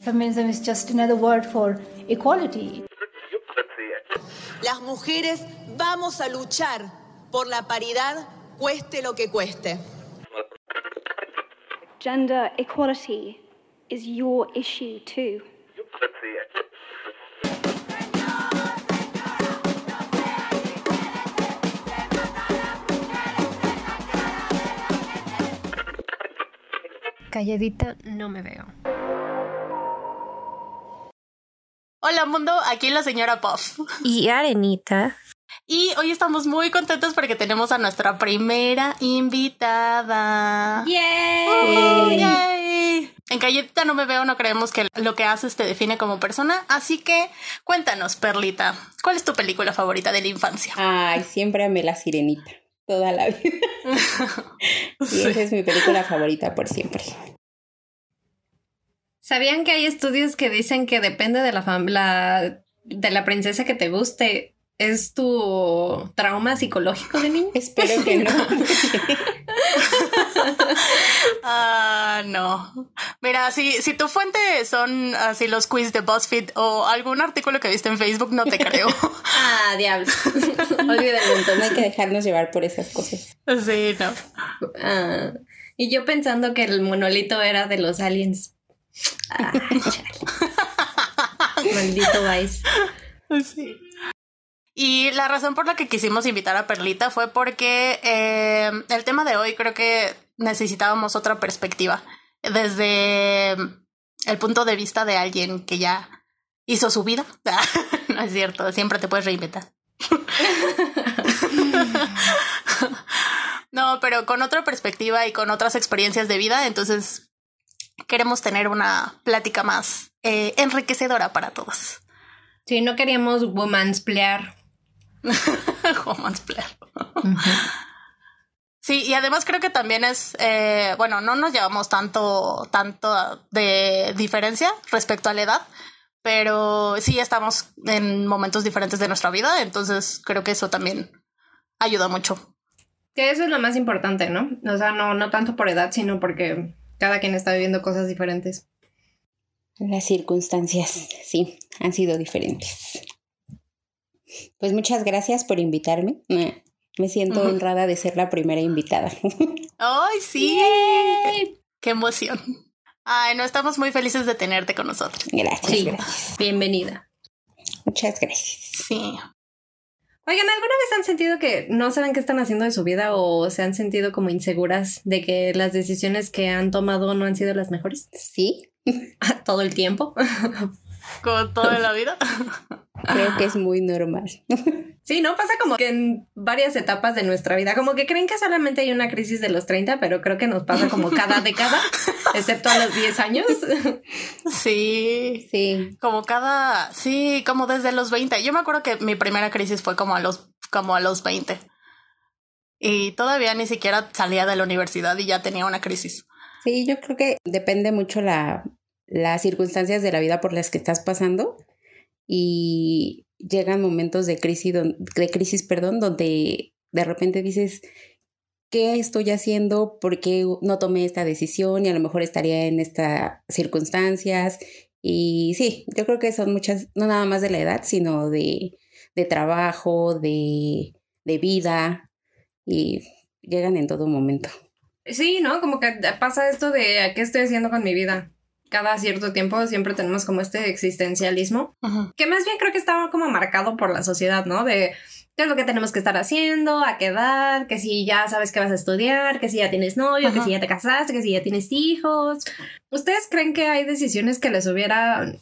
Feminism is just another word for equality. Las mujeres vamos a luchar por la paridad, cueste lo que cueste. Gender equality is your issue too. Calladita no me veo. Hola mundo, aquí la señora Puff. Y Arenita. Y hoy estamos muy contentos porque tenemos a nuestra primera invitada. ¡Yay! ¡Yay! En Calladita no me veo, no creemos que lo que haces te define como persona, así que cuéntanos, Perlita, ¿cuál es tu película favorita de la infancia? Ay, siempre amé La Sirenita, toda la vida. y esa es mi película favorita por siempre. ¿Sabían que hay estudios que dicen que depende de la, la- de la princesa que te guste? ¿Es tu trauma psicológico de niño? Espero que no. Ah, no. Mira, si, si tu fuente son así los quiz de BuzzFeed o algún artículo que viste en Facebook, no te creo. ah, diablos. Olvídalo, entonces no hay que dejarnos llevar por esas cosas. Sí, no. Ah, y yo pensando que el monolito era de los aliens. Maldito Vice. Y la razón por la que quisimos invitar a Perlita fue porque eh, el tema de hoy creo que necesitábamos otra perspectiva desde el punto de vista de alguien que ya hizo su vida. no es cierto, siempre te puedes reinventar. no, pero con otra perspectiva y con otras experiencias de vida, entonces queremos tener una plática más eh, enriquecedora para todos. Sí, no queríamos womansplear. Womansplayer. Sí, y además creo que también es, eh, bueno, no nos llevamos tanto, tanto de diferencia respecto a la edad, pero sí estamos en momentos diferentes de nuestra vida, entonces creo que eso también ayuda mucho. Que eso es lo más importante, ¿no? O sea, no, no tanto por edad, sino porque cada quien está viviendo cosas diferentes. Las circunstancias, sí, han sido diferentes. Pues muchas gracias por invitarme. Me siento honrada de ser la primera invitada. ¡Ay, sí! ¡Qué emoción! Ay, no, estamos muy felices de tenerte con nosotros. Gracias, Sí. gracias. Bienvenida. Muchas gracias. Sí. Oigan, ¿alguna vez han sentido que no saben qué están haciendo de su vida o se han sentido como inseguras de que las decisiones que han tomado no han sido las mejores? Sí, Todo el tiempo. Con toda la vida. creo que es muy normal. Sí, ¿no? Pasa como que en varias etapas de nuestra vida. Como que creen que solamente hay una crisis de los 30, pero creo que nos pasa como cada década, excepto a los 10 años. Sí. Sí, Como cada, sí, como desde los 20. Yo me acuerdo que mi primera crisis fue como a los, como a los 20. Y todavía ni siquiera salía de la universidad y ya tenía una crisis. sí, yo creo que depende mucho la, las circunstancias de la vida por las que estás pasando y llegan momentos de crisis, de crisis, perdón, donde de repente dices, ¿qué estoy haciendo? ¿Por qué no tomé esta decisión? Y a lo mejor estaría en estas circunstancias. Y sí, yo creo que son muchas, no nada más de la edad, sino de, de trabajo, de, de vida, y llegan en todo momento. Sí, ¿no? Como que pasa esto de ¿qué estoy haciendo con mi vida? Cada cierto tiempo siempre tenemos como este existencialismo, que más bien creo que estaba como marcado por la sociedad, ¿no? De qué es lo que tenemos que estar haciendo, a qué edad, que si ya sabes que vas a estudiar, que si ya tienes novio, que Ajá. si ya te casaste, que si ya tienes hijos. ¿Ustedes creen que hay decisiones que les hubiera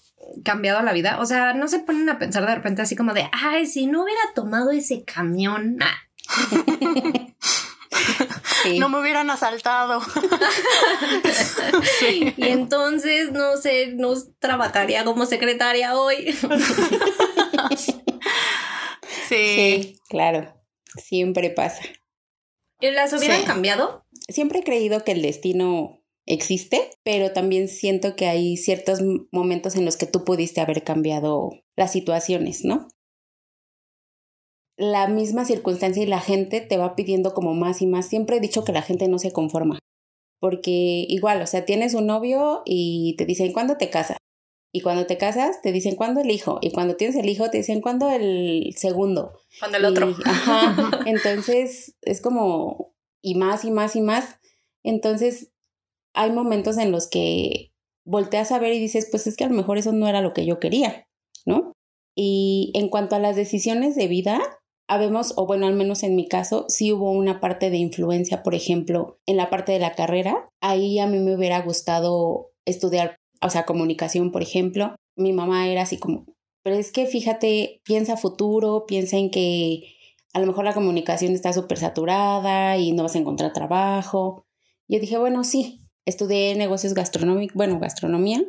cambiado la vida? O sea, no se ponen a pensar de repente así como de, ay, si no hubiera tomado ese camión, Sí. No me hubieran asaltado. Y entonces, no sé, no trabajaría como secretaria hoy. Sí. Sí, claro, siempre pasa. ¿Y las hubieran Sí. cambiado? Siempre he creído que el destino existe, pero también siento que hay ciertos momentos en los que tú pudiste haber cambiado las situaciones, ¿no? La misma circunstancia y la gente te va pidiendo como más y más. Siempre he dicho que la gente no se conforma, porque igual, o sea, tienes un novio y te dicen, ¿cuándo te casas? Y cuando te casas, te dicen cuándo el hijo. Y cuando tienes el hijo, te dicen cuándo el segundo. Cuando el otro. Ajá. Entonces, es como, y más y más y más. Entonces, hay momentos en los que volteas a ver y dices, pues es que a lo mejor eso no era lo que yo quería, ¿no? Y en cuanto a las decisiones de vida, habemos, o bueno, al menos en mi caso, sí hubo una parte de influencia, por ejemplo, en la parte de la carrera. Ahí a mí me hubiera gustado estudiar, o sea, comunicación, por ejemplo. Mi mamá era así como, pero es que fíjate, piensa futuro, piensa en que a lo mejor la comunicación está súper saturada y no vas a encontrar trabajo. Yo dije, bueno, sí, estudié negocios gastronómicos, bueno, gastronomía,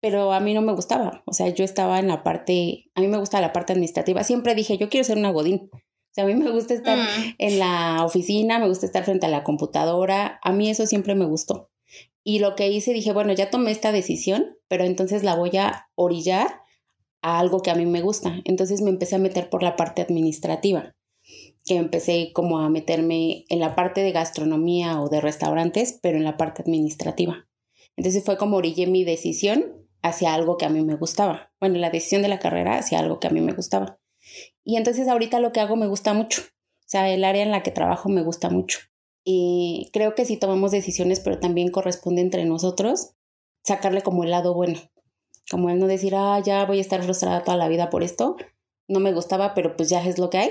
pero a mí no me gustaba. O sea, yo estaba en la parte, a mí me gusta la parte administrativa. Siempre dije, yo quiero ser una godín. O sea, a mí me gusta estar Mm. en la oficina, me gusta estar frente a la computadora. A mí eso siempre me gustó. Y lo que hice, dije, bueno, ya tomé esta decisión, pero entonces la voy a orillar a algo que a mí me gusta. Entonces me empecé a meter por la parte administrativa, que empecé como a meterme en la parte de gastronomía o de restaurantes, pero en la parte administrativa. Entonces fue como orillé mi decisión hacia algo que a mí me gustaba. Bueno, la decisión de la carrera hacia algo que a mí me gustaba. Y entonces ahorita lo que hago me gusta mucho. O sea, el área en la que trabajo me gusta mucho. Y creo que si tomamos decisiones, pero también corresponde entre nosotros, sacarle como el lado bueno. Como el no decir, ah, ya voy a estar frustrada toda la vida por esto. No me gustaba, pero pues ya es lo que hay.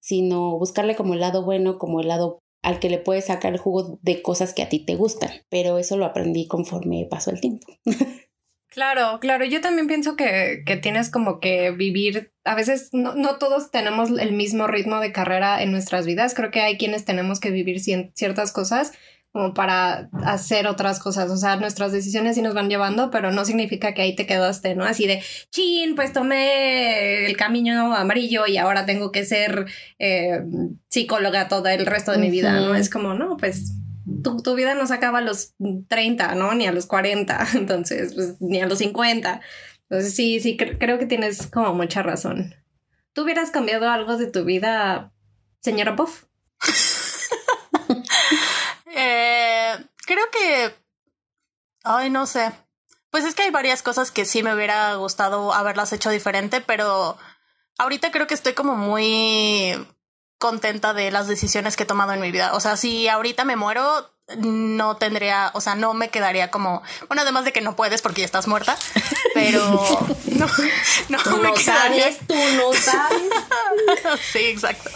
Sino buscarle como el lado bueno, como el lado al que le puedes sacar el jugo de cosas que a ti te gustan. Pero eso lo aprendí conforme pasó el tiempo. Claro, claro. Yo también pienso que, que tienes como que vivir. A veces no, no, todos tenemos el mismo ritmo de carrera en nuestras vidas. Creo que hay quienes tenemos que vivir ciertas cosas como para hacer otras cosas. O sea, nuestras decisiones sí nos van llevando, pero no significa que ahí te quedaste, ¿no? Así de, chin, pues tomé el camino amarillo y ahora tengo que ser eh, psicóloga todo el resto de mi vida, ¿no? Es como, no, pues tu, tu, vida no se acaba a los 30, ¿no? Ni a los 40, entonces, pues, ni a los 50. Entonces, sí, sí, cre creo que tienes como mucha razón. ¿Tú hubieras cambiado algo de tu vida, señora Puff? eh, creo que... Ay, no sé. Pues es que hay varias cosas que sí me hubiera gustado haberlas hecho diferente, pero ahorita creo que estoy como muy contenta de las decisiones que he tomado en mi vida. O sea, si ahorita me muero, no tendría, o sea, no me quedaría como, bueno, además de que no puedes porque ya estás muerta, pero no, no tú me no quedaría. Sabes, tú no sabes. sí, exacto.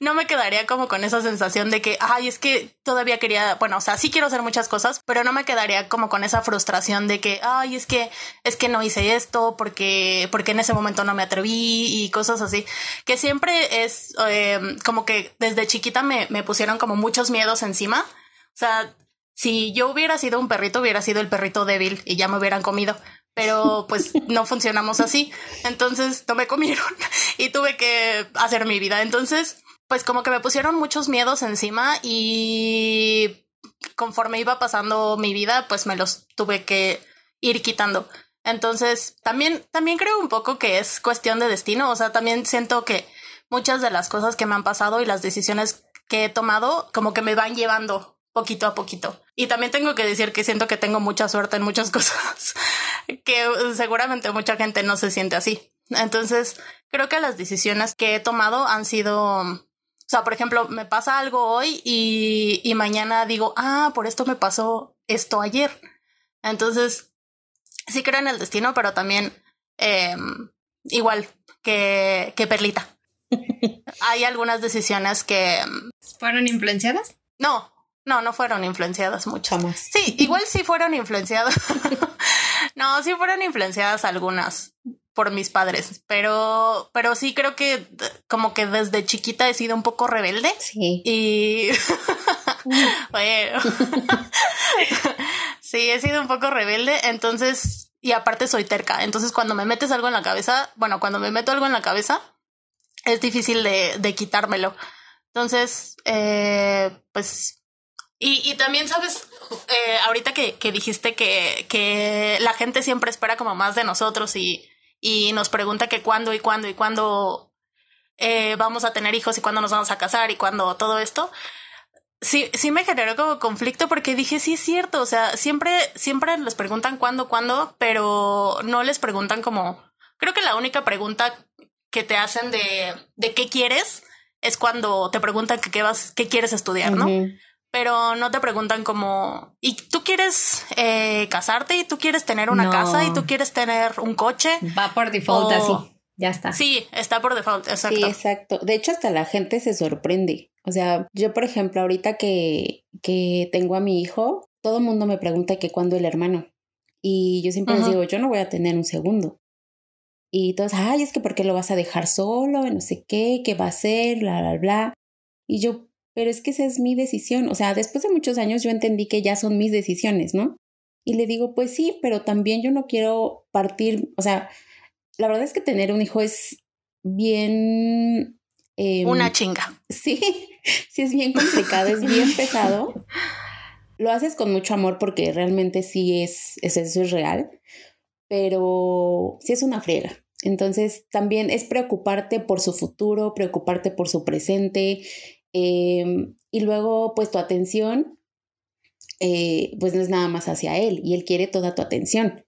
No me quedaría como con esa sensación de que, ay, es que todavía quería, bueno, o sea, sí quiero hacer muchas cosas, pero no me quedaría como con esa frustración de que, ay, es que, es que no hice esto porque, porque en ese momento no me atreví y cosas así. Que siempre es eh, como que desde chiquita me, me pusieron como muchos miedos encima. O sea, si yo hubiera sido un perrito, hubiera sido el perrito débil y ya me hubieran comido. Pero pues no funcionamos así. Entonces no me comieron y tuve que hacer mi vida. Entonces, pues como que me pusieron muchos miedos encima y conforme iba pasando mi vida, pues me los tuve que ir quitando. Entonces, también, también creo un poco que es cuestión de destino. O sea, también siento que muchas de las cosas que me han pasado y las decisiones que he tomado, como que me van llevando poquito a poquito. Y también tengo que decir que siento que tengo mucha suerte en muchas cosas, que seguramente mucha gente no se siente así. Entonces, creo que las decisiones que he tomado han sido, o sea, por ejemplo, me pasa algo hoy y, y mañana digo, ah, por esto me pasó esto ayer. Entonces, sí creo en el destino, pero también eh, igual que, que Perlita. Hay algunas decisiones que... ¿Fueron influenciadas? No, no, no fueron influenciadas mucho. Jamás. Sí, igual sí fueron influenciadas. no, sí fueron influenciadas algunas por mis padres, pero, pero sí creo que como que desde chiquita he sido un poco rebelde. Sí. Y bueno, sí, he sido un poco rebelde, entonces, y aparte soy terca, entonces cuando me metes algo en la cabeza, bueno, cuando me meto algo en la cabeza, es difícil de, de quitármelo. Entonces, eh, pues y, y, también, sabes, eh, ahorita que, que dijiste que, que, la gente siempre espera como más de nosotros y, y nos pregunta que cuándo y cuándo y cuándo eh, vamos a tener hijos y cuándo nos vamos a casar y cuándo todo esto. sí, sí me generó como conflicto porque dije, sí es cierto, o sea, siempre, siempre les preguntan cuándo, cuándo, pero no les preguntan como, creo que la única pregunta que te hacen de, de qué quieres es cuando te preguntan qué vas, qué quieres estudiar, ¿no? Pero no te preguntan como, ¿y tú quieres eh, casarte? ¿Y tú quieres tener una casa? ¿Y tú quieres tener un coche? Va por default así. Ya está. Sí, está por default, exacto. Sí, exacto. De hecho, hasta la gente se sorprende. O sea, yo, por ejemplo, ahorita que, que tengo a mi hijo, todo el mundo me pregunta que cuándo el hermano. Y yo siempre les digo, yo no voy a tener un segundo. Y todos, ay, es que ¿por qué lo vas a dejar solo? No sé qué, qué va a hacer, bla, bla, bla. Y yo, pero es que esa es mi decisión. O sea, después de muchos años yo entendí que ya son mis decisiones, ¿no? Y le digo, pues sí, pero también yo no quiero partir, o sea, la verdad es que tener un hijo es bien... Eh, Una chinga. Sí, sí es bien complicado, es bien pesado. Lo haces con mucho amor porque realmente sí es, es eso es real, pero sí es una friega. Entonces, también es preocuparte por su futuro, preocuparte por su presente em, y luego, pues tu atención, eh, pues no es nada más hacia él y él quiere toda tu atención.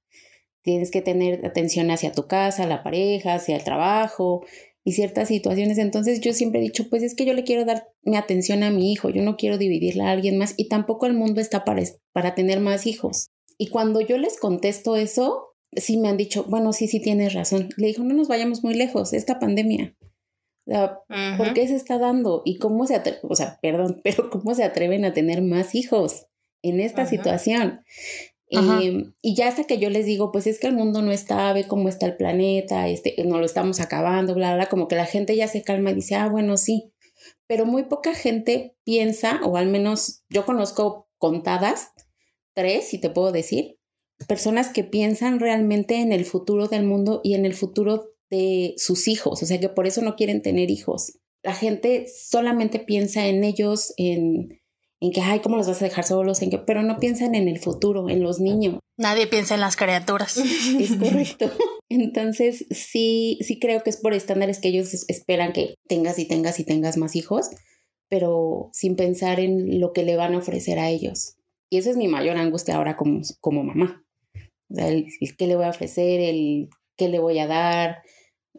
Tienes que tener atención hacia tu casa, la pareja, hacia el trabajo y ciertas situaciones. Entonces yo siempre he dicho, pues es que yo le quiero dar mi atención a mi hijo, yo no quiero dividirla a alguien más y tampoco el mundo está para, para tener más hijos. Y cuando yo les contesto eso, sí me han dicho, bueno, sí, sí tienes razón. Le dijo, no nos vayamos muy lejos, esta pandemia. ¿Por qué se está dando? ¿Y cómo se atreven, o sea, perdón, pero cómo se atreven a tener más hijos en esta situación? Em, y ya hasta que yo les digo, pues es que el mundo no está, ve cómo está el planeta, este, no lo estamos acabando, bla, bla, como que la gente ya se calma y dice, ah, bueno, sí. Pero muy poca gente piensa, o al menos yo conozco contadas, tres, si te puedo decir, personas que piensan realmente en el futuro del mundo y en el futuro de sus hijos, o sea que por eso no quieren tener hijos. La gente solamente piensa en ellos, en, en que, ay, ¿cómo los vas a dejar solos? En que, pero no piensan en el futuro, en los niños. Nadie piensa en las criaturas. Es correcto. Entonces, sí, sí creo que es por estándares que ellos esperan que tengas y tengas y tengas más hijos, pero sin pensar en lo que le van a ofrecer a ellos. Y esa es mi mayor angustia ahora como, como mamá. O sea, el, qué le voy a ofrecer, el qué le voy a dar,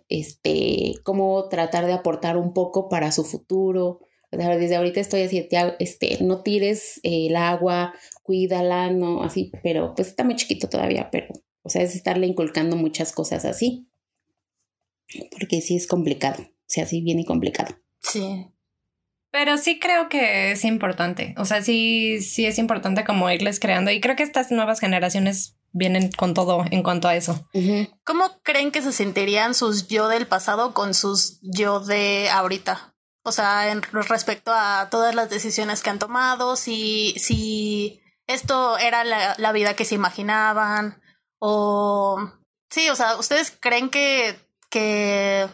este, cómo tratar de aportar un poco para su futuro. Desde ahorita estoy así, este, no tires el agua, cuídala, no, así, pero pues está muy chiquito todavía, pero, o sea, es estarle inculcando muchas cosas así. Porque sí es complicado, o sea, sí viene complicado. Sí. Pero sí creo que es importante. O sea, sí, sí es importante como irles creando. Y creo que estas nuevas generaciones vienen con todo en cuanto a eso. ¿Cómo creen que se sentirían sus yo del pasado con sus yo de ahorita? O sea, en respecto a todas las decisiones que han tomado, si, si esto era la, la vida que se imaginaban, o sí, o sea, ¿ustedes creen que, que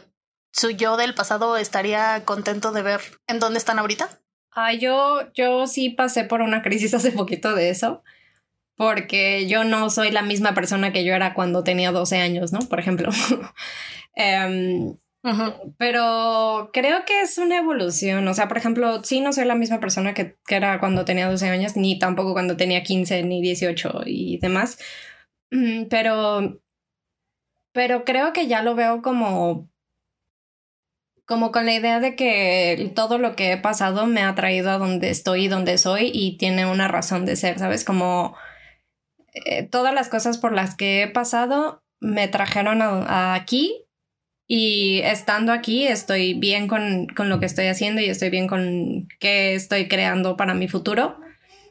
su yo del pasado estaría contento de ver en dónde están ahorita? Ah, yo, yo sí pasé por una crisis hace poquito de eso porque yo no soy la misma persona que yo era cuando tenía 12 años, ¿no? Por ejemplo. Em, pero creo que es una evolución. O sea, por ejemplo, sí no soy la misma persona que, que, era cuando tenía 12 años, ni tampoco cuando tenía 15 ni 18 y demás. Mm, pero, pero creo que ya lo veo como como con la idea de que todo lo que he pasado me ha traído a donde estoy y donde soy y tiene una razón de ser, ¿sabes? Como eh, todas las cosas por las que he pasado me trajeron aquí y estando aquí estoy bien con, con, lo que estoy haciendo y estoy bien con qué estoy creando para mi futuro.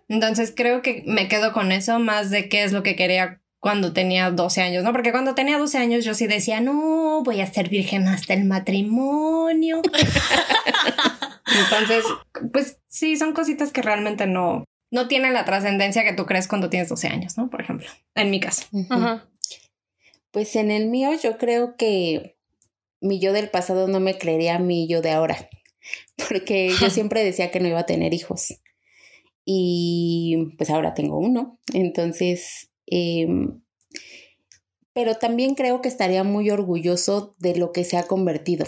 Entonces creo que me quedo con eso más de qué es lo que quería cuando tenía 12 años, ¿no? Porque cuando tenía 12 años yo sí decía, no, voy a ser virgen hasta el matrimonio. Entonces, pues sí, son cositas que realmente no, no tiene la trascendencia que tú crees cuando tienes 12 años, ¿no? Por ejemplo, en mi caso. Pues en el mío yo creo que mi yo del pasado no me creería a mi yo de ahora, porque yo siempre decía que no iba a tener hijos. Y pues ahora tengo uno. Entonces, em, pero también creo que estaría muy orgulloso de lo que se ha convertido,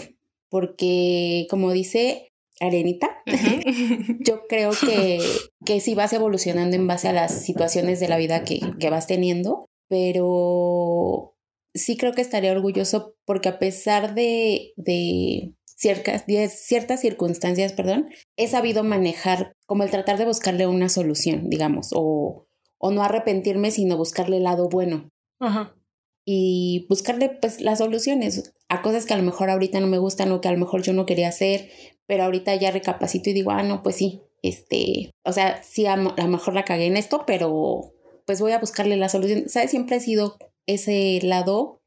porque como dice, arenita. Yo creo que, que sí vas evolucionando en base a las situaciones de la vida que, que vas teniendo, pero sí creo que estaría orgulloso porque a pesar de, de ciertas, de ciertas circunstancias, perdón, he sabido manejar como el tratar de buscarle una solución, digamos, o, o no arrepentirme, sino buscarle el lado bueno. Ajá. Y buscarle pues las soluciones a cosas que a lo mejor ahorita no me gustan o que a lo mejor yo no quería hacer, pero ahorita ya recapacito y digo, ah, no, pues sí, este, o sea, sí, a lo mejor la cagué en esto, pero pues voy a buscarle la solución. ¿Sabes? Siempre ha sido ese lado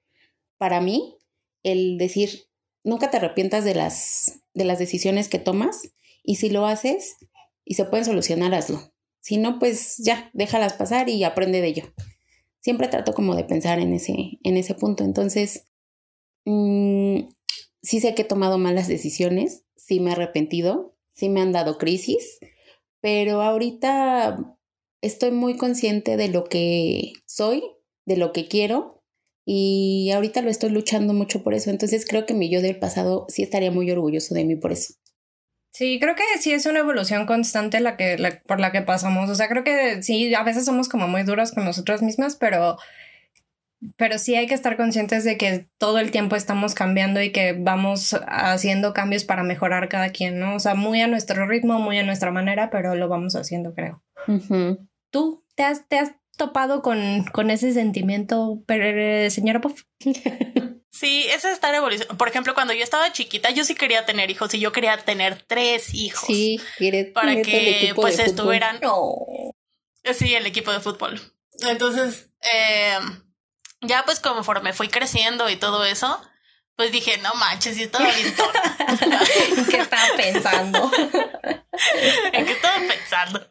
para mí, el decir, nunca te arrepientas de las, de las decisiones que tomas y si lo haces y se pueden solucionar, hazlo. Si no, pues ya, déjalas pasar y aprende de ello. Siempre trato como de pensar en ese, en ese punto. Entonces, mmm, sí sé que he tomado malas decisiones, sí me he arrepentido, sí me han dado crisis, pero ahorita estoy muy consciente de lo que soy, de lo que quiero y ahorita lo estoy luchando mucho por eso. Entonces creo que mi yo del pasado sí estaría muy orgulloso de mí por eso. Sí, creo que sí es una evolución constante la que, la, por la que pasamos. O sea, creo que sí, a veces somos como muy duras con nosotras mismas, pero, pero sí hay que estar conscientes de que todo el tiempo estamos cambiando y que vamos haciendo cambios para mejorar cada quien, ¿no? O sea, muy a nuestro ritmo, muy a nuestra manera, pero lo vamos haciendo, creo. Uh -huh. ¿Tú te has, te has topado con, con ese sentimiento, pero, señora Puff? Sí, ese está en evolución. Por ejemplo, cuando yo estaba chiquita, yo sí quería tener hijos y yo quería tener tres hijos. Sí, quiere, para que pues estuvieran. No. Sí, el equipo de fútbol. Entonces, eh, ya pues conforme fui creciendo y todo eso, pues dije, no manches, sí estaba bien. ¿En qué estaba pensando? ¿En qué estaba pensando?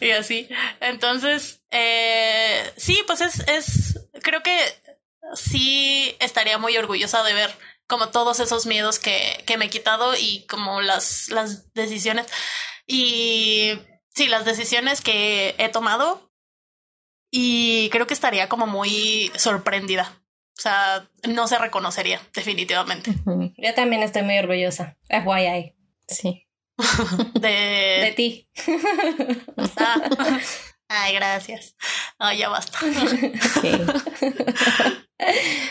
Y así. Entonces, eh, sí, pues es, es, creo que sí estaría muy orgullosa de ver como todos esos miedos que, que me he quitado y como las, las decisiones. Y sí, las decisiones que he tomado. Y creo que estaría como muy sorprendida. O sea, no se reconocería, definitivamente. Yo también estoy muy orgullosa. FYI. Sí. De, de ti. Ah. Ay, gracias. Ay, ya basta. Sí.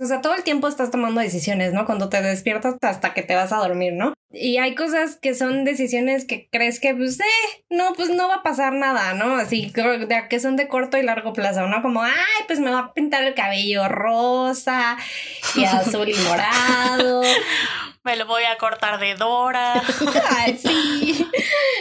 O sea, todo el tiempo estás tomando decisiones, ¿no? Cuando te despiertas hasta que te vas a dormir, ¿no? Y hay cosas que son decisiones que crees que, pues, eh, no, pues no va a pasar nada, ¿no? Así que son de corto y largo plazo, ¿no? Como, ay, pues me va a pintar el cabello rosa y azul y morado. Me lo voy a cortar de Dora. Ay, sí.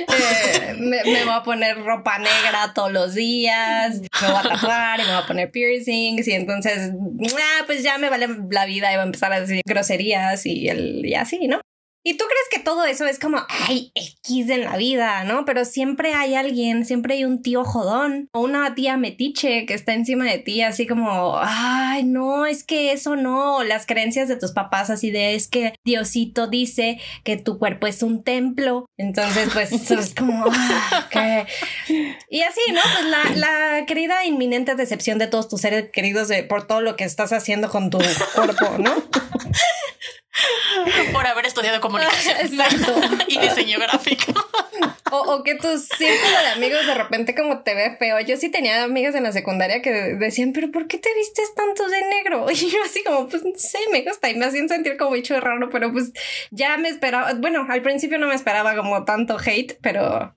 Eh, me, me, voy a poner ropa negra todos los días. Me voy a tatuar y me voy a poner piercings. Y entonces, ah, pues ya me vale la vida y va a empezar a decir groserías y, el, y así, ¿no? Y tú crees que todo eso es como, ay, X en la vida, ¿no? Pero siempre hay alguien, siempre hay un tío jodón o una tía metiche que está encima de ti, así como, ay, no, es que eso no, las creencias de tus papás, así de, es que Diosito dice que tu cuerpo es un templo. Entonces, pues, es como, ah, que... Y así, ¿no? Pues la, la, querida inminente decepción de todos tus seres queridos de, por todo lo que estás haciendo con tu cuerpo, ¿no? Por haber estudiado comunicación. Exacto. y diseño gráfico. O, o, que tu círculo de amigos de repente como te ve feo. Yo sí tenía amigas en la secundaria que decían, pero ¿por qué te vistes tanto de negro? Y yo así como, pues no sé, me gusta. Y me hacían sentir como bicho raro, pero pues ya me esperaba. Bueno, al principio no me esperaba como tanto hate, pero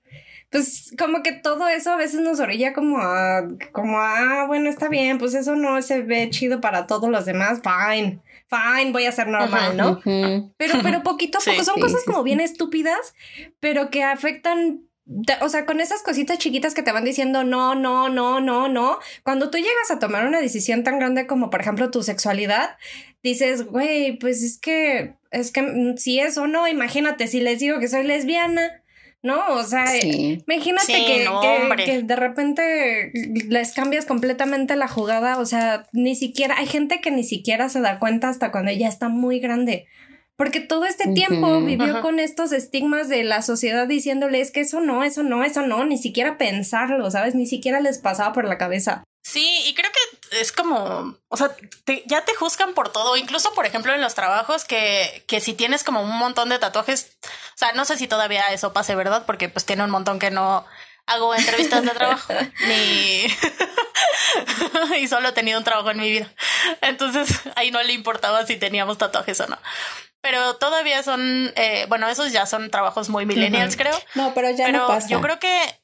pues como que todo eso a veces nos orilla como a, como ah, bueno, está bien, pues eso no se ve chido para todos los demás, fine fine, voy a ser normal, ¿no? Uh -huh. Pero, pero poquito a poco, sí, son sí, cosas sí, como bien estúpidas, pero que afectan o sea, con esas cositas chiquitas que te van diciendo no, no, no, no, no, cuando tú llegas a tomar una decisión tan grande como, por ejemplo, tu sexualidad, dices, güey, pues es que, es que si es o no, imagínate, si les digo que soy lesbiana, ¿no? O sea, sí. imagínate sí, que, no, que, que, de repente les cambias completamente la jugada, o sea, ni siquiera, hay gente que ni siquiera se da cuenta hasta cuando ya está muy grande. Porque todo este tiempo uh -huh. vivió con estos estigmas de la sociedad diciéndoles que eso no, eso no, eso no, ni siquiera pensarlo, ¿sabes? Ni siquiera les pasaba por la cabeza. Sí, y creo que es como, o sea, ya te juzgan por todo, incluso por ejemplo en los trabajos que, que si tienes como un montón de tatuajes, o sea, no sé si todavía eso pase, ¿verdad? Porque pues tiene un montón que no hago entrevistas de trabajo, ni... y solo he tenido un trabajo en mi vida. Entonces ahí no le importaba si teníamos tatuajes o no. Pero todavía son, eh, bueno, esos ya son trabajos muy millennials, creo. No, pero ya no pasa. Yo creo que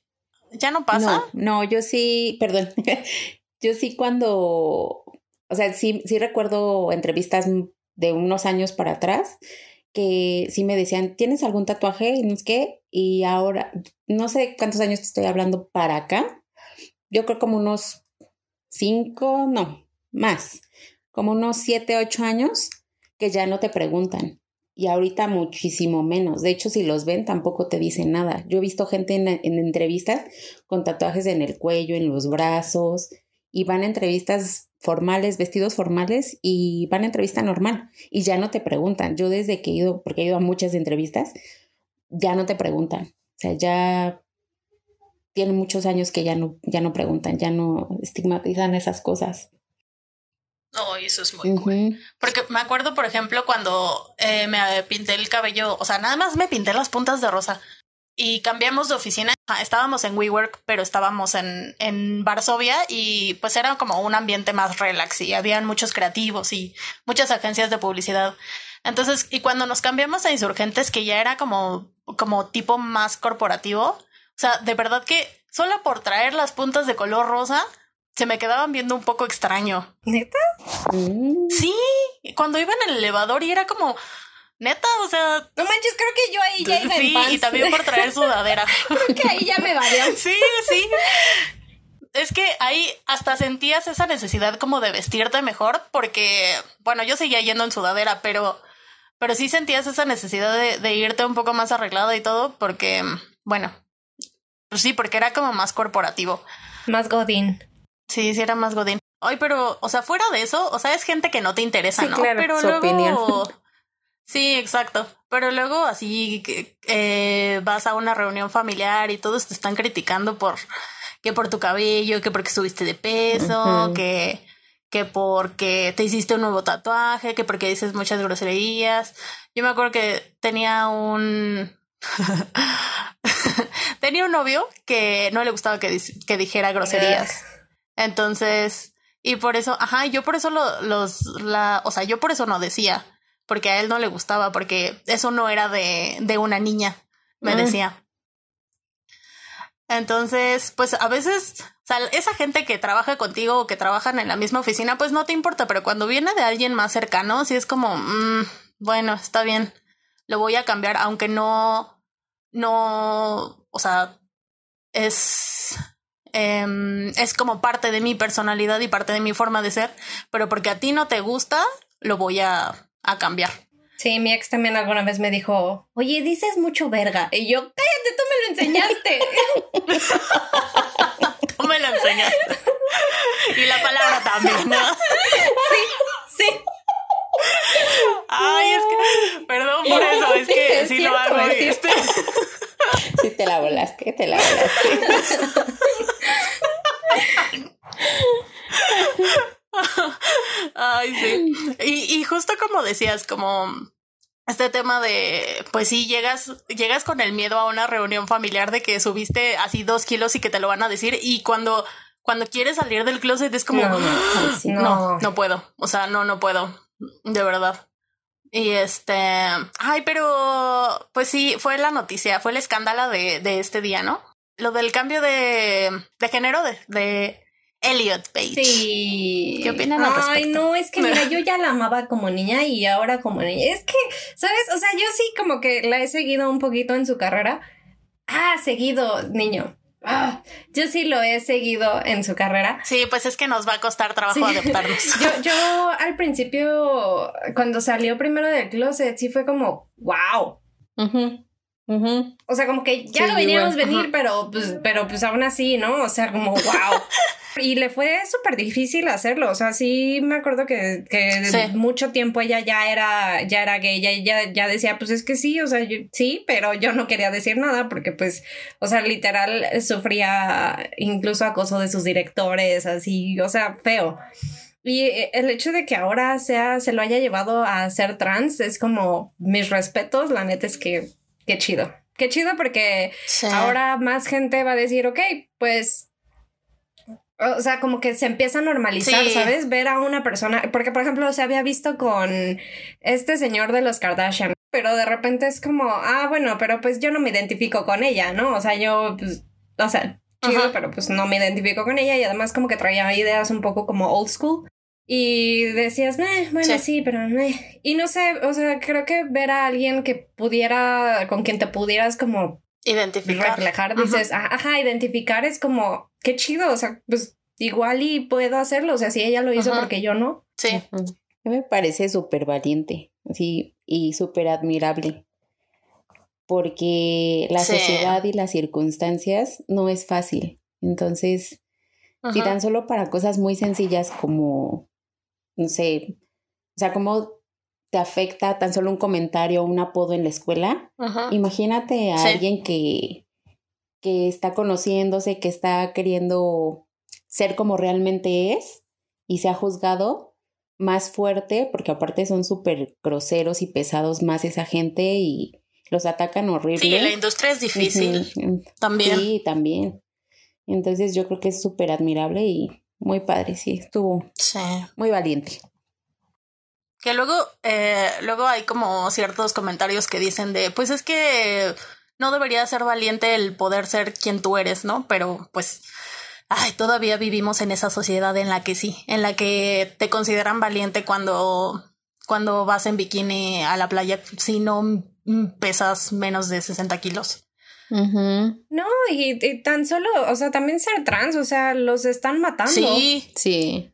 ya no pasa. No, yo sí, perdón. yo sí cuando, o sea, sí, sí recuerdo entrevistas de unos años para atrás que sí me decían, ¿tienes algún tatuaje? Y no es qué. Y ahora, no sé cuántos años te estoy hablando para acá. Yo creo como unos cinco, no, más, como unos siete, ocho años que ya no te preguntan. Y ahorita muchísimo menos. De hecho, si los ven, tampoco te dicen nada. Yo he visto gente en, en entrevistas con tatuajes en el cuello, en los brazos, y van a entrevistas formales, vestidos formales y van a entrevista normal y ya no te preguntan. Yo desde que he ido, porque he ido a muchas entrevistas, ya no te preguntan. O sea, ya tienen muchos años que ya no, ya no preguntan, ya no estigmatizan esas cosas. Oh, eso es muy cool. Porque me acuerdo, por ejemplo, cuando eh, me pinté el cabello, o sea, nada más me pinté las puntas de rosa y cambiamos de oficina. Estábamos en WeWork, pero estábamos en, en Varsovia y pues era como un ambiente más relax y habían muchos creativos y muchas agencias de publicidad. Entonces, y cuando nos cambiamos a Insurgentes, que ya era como, como tipo más corporativo, o sea, de verdad que solo por traer las puntas de color rosa, se me quedaban viendo un poco extraño. ¿Neta? Sí, cuando iba en el elevador y era como, Neta, o sea. No manches, creo que yo ahí ya iba sí, y también por traer sudadera. que ahí ya me varió. Sí, sí. Es que ahí hasta sentías esa necesidad como de vestirte mejor, porque, bueno, yo seguía yendo en sudadera, pero, pero sí sentías esa necesidad de, de irte un poco más arreglada y todo, porque, bueno, pues sí, porque era como más corporativo. Más godín. Sí, sí era más godín. Ay, pero, o sea, fuera de eso, o sea, es gente que no te interesa, ¿no? pero luego, opinión. Sí, exacto. Pero luego así eh, vas a una reunión familiar y todos te están criticando por que por tu cabello, que porque subiste de peso, que, que porque te hiciste un nuevo tatuaje, que porque dices muchas groserías. Yo me acuerdo que tenía un tenía un novio que no le gustaba que, que dijera groserías. Entonces, y por eso, ajá, yo por eso lo, los, la, o sea, yo por eso no decía porque a él no le gustaba, porque eso no era de, de una niña, me decía. Entonces, pues a veces, o sea, esa gente que trabaja contigo o que trabajan en la misma oficina, pues no te importa, pero cuando viene de alguien más cercano, sí es como, mm, bueno, está bien, lo voy a cambiar, aunque no, no, o sea, es, em, es como parte de mi personalidad y parte de mi forma de ser, pero porque a ti no te gusta, lo voy a a cambiar. Sí, mi ex también alguna vez me dijo, oye, dices mucho verga. Y yo, cállate, tú me lo enseñaste. tú me lo enseñaste. y la palabra también, ¿no? sí, sí. Ay, es que, perdón por eso, es que sí, lo hago. Este. Sí, te la volaste, te la volaste. Ay, sí. Y, y justo como decías, como este tema de, pues sí, llegas, llegas con el miedo a una reunión familiar de que subiste así dos kilos y que te lo van a decir y cuando, cuando quieres salir del closet es como, no, no, no, puedo, o sea, no, no puedo, de verdad. Y este, ay, pero, pues sí, fue la noticia, fue el escándalo de, de este día, ¿no? Lo del cambio de, de género de, de Elliot Page. Sí. ¿Qué opinan al respecto? Ay, no, es que mira, yo ya la amaba como niña y ahora como niña. Es que, ¿sabes? O sea, yo sí como que la he seguido un poquito en su carrera. Ah, seguido, niño. Ah, yo sí lo he seguido en su carrera. Sí, pues es que nos va a costar trabajo adaptarnos. yo, yo al principio, cuando salió primero del closet, sí fue como, wow. O sea, como que ya lo veníamos venir, pero pues, pero pues aún así, ¿no? O sea, como wow. y le fue súper difícil hacerlo. O sea, sí me acuerdo que, que mucho tiempo ella ya era, ya era gay, ya, ya, decía, pues es que sí, o sea, sí, pero yo no quería decir nada porque pues, o sea, literal sufría incluso acoso de sus directores, así, o sea, feo. Y el hecho de que ahora sea, se lo haya llevado a ser trans es como mis respetos, la neta es que qué chido. Qué chido porque ahora más gente va a decir, ok, pues o sea, como que se empieza a normalizar, ¿sabes? Ver a una persona, porque por ejemplo se había visto con este señor de los Kardashian, pero de repente es como, ah, bueno, pero pues yo no me identifico con ella, ¿no? O sea, yo, pues, o sea, chido, pero pues no me identifico con ella y además como que traía ideas un poco como old school. Y decías, bueno, sí, pero Y no sé, o sea, creo que ver a alguien que pudiera, con quien te pudieras como identificar. Reflejar, dices, ajá, identificar es como, qué chido, o sea, pues igual y puedo hacerlo, o sea, si ella lo hizo porque yo no. Sí. Me parece súper valiente, así, y súper admirable, porque la sociedad y las circunstancias no es fácil. Entonces, si tan solo para cosas muy sencillas como no sé, o sea, cómo te afecta tan solo un comentario o un apodo en la escuela. Imagínate a alguien que, que está conociéndose, que está queriendo ser como realmente es y se ha juzgado más fuerte, porque aparte son súper groseros y pesados más esa gente y los atacan horrible. Sí, la industria es difícil. También. Sí, también. Entonces yo creo que es súper admirable y muy padre, sí, estuvo muy valiente. Que luego, eh, luego hay como ciertos comentarios que dicen de, pues es que no debería ser valiente el poder ser quien tú eres, ¿no? Pero pues, ay, todavía vivimos en esa sociedad en la que sí, en la que te consideran valiente cuando, cuando vas en bikini a la playa si no pesas menos de 60 kilos. No, y, tan solo, o sea, también ser trans, o sea, los están matando. Sí, sí.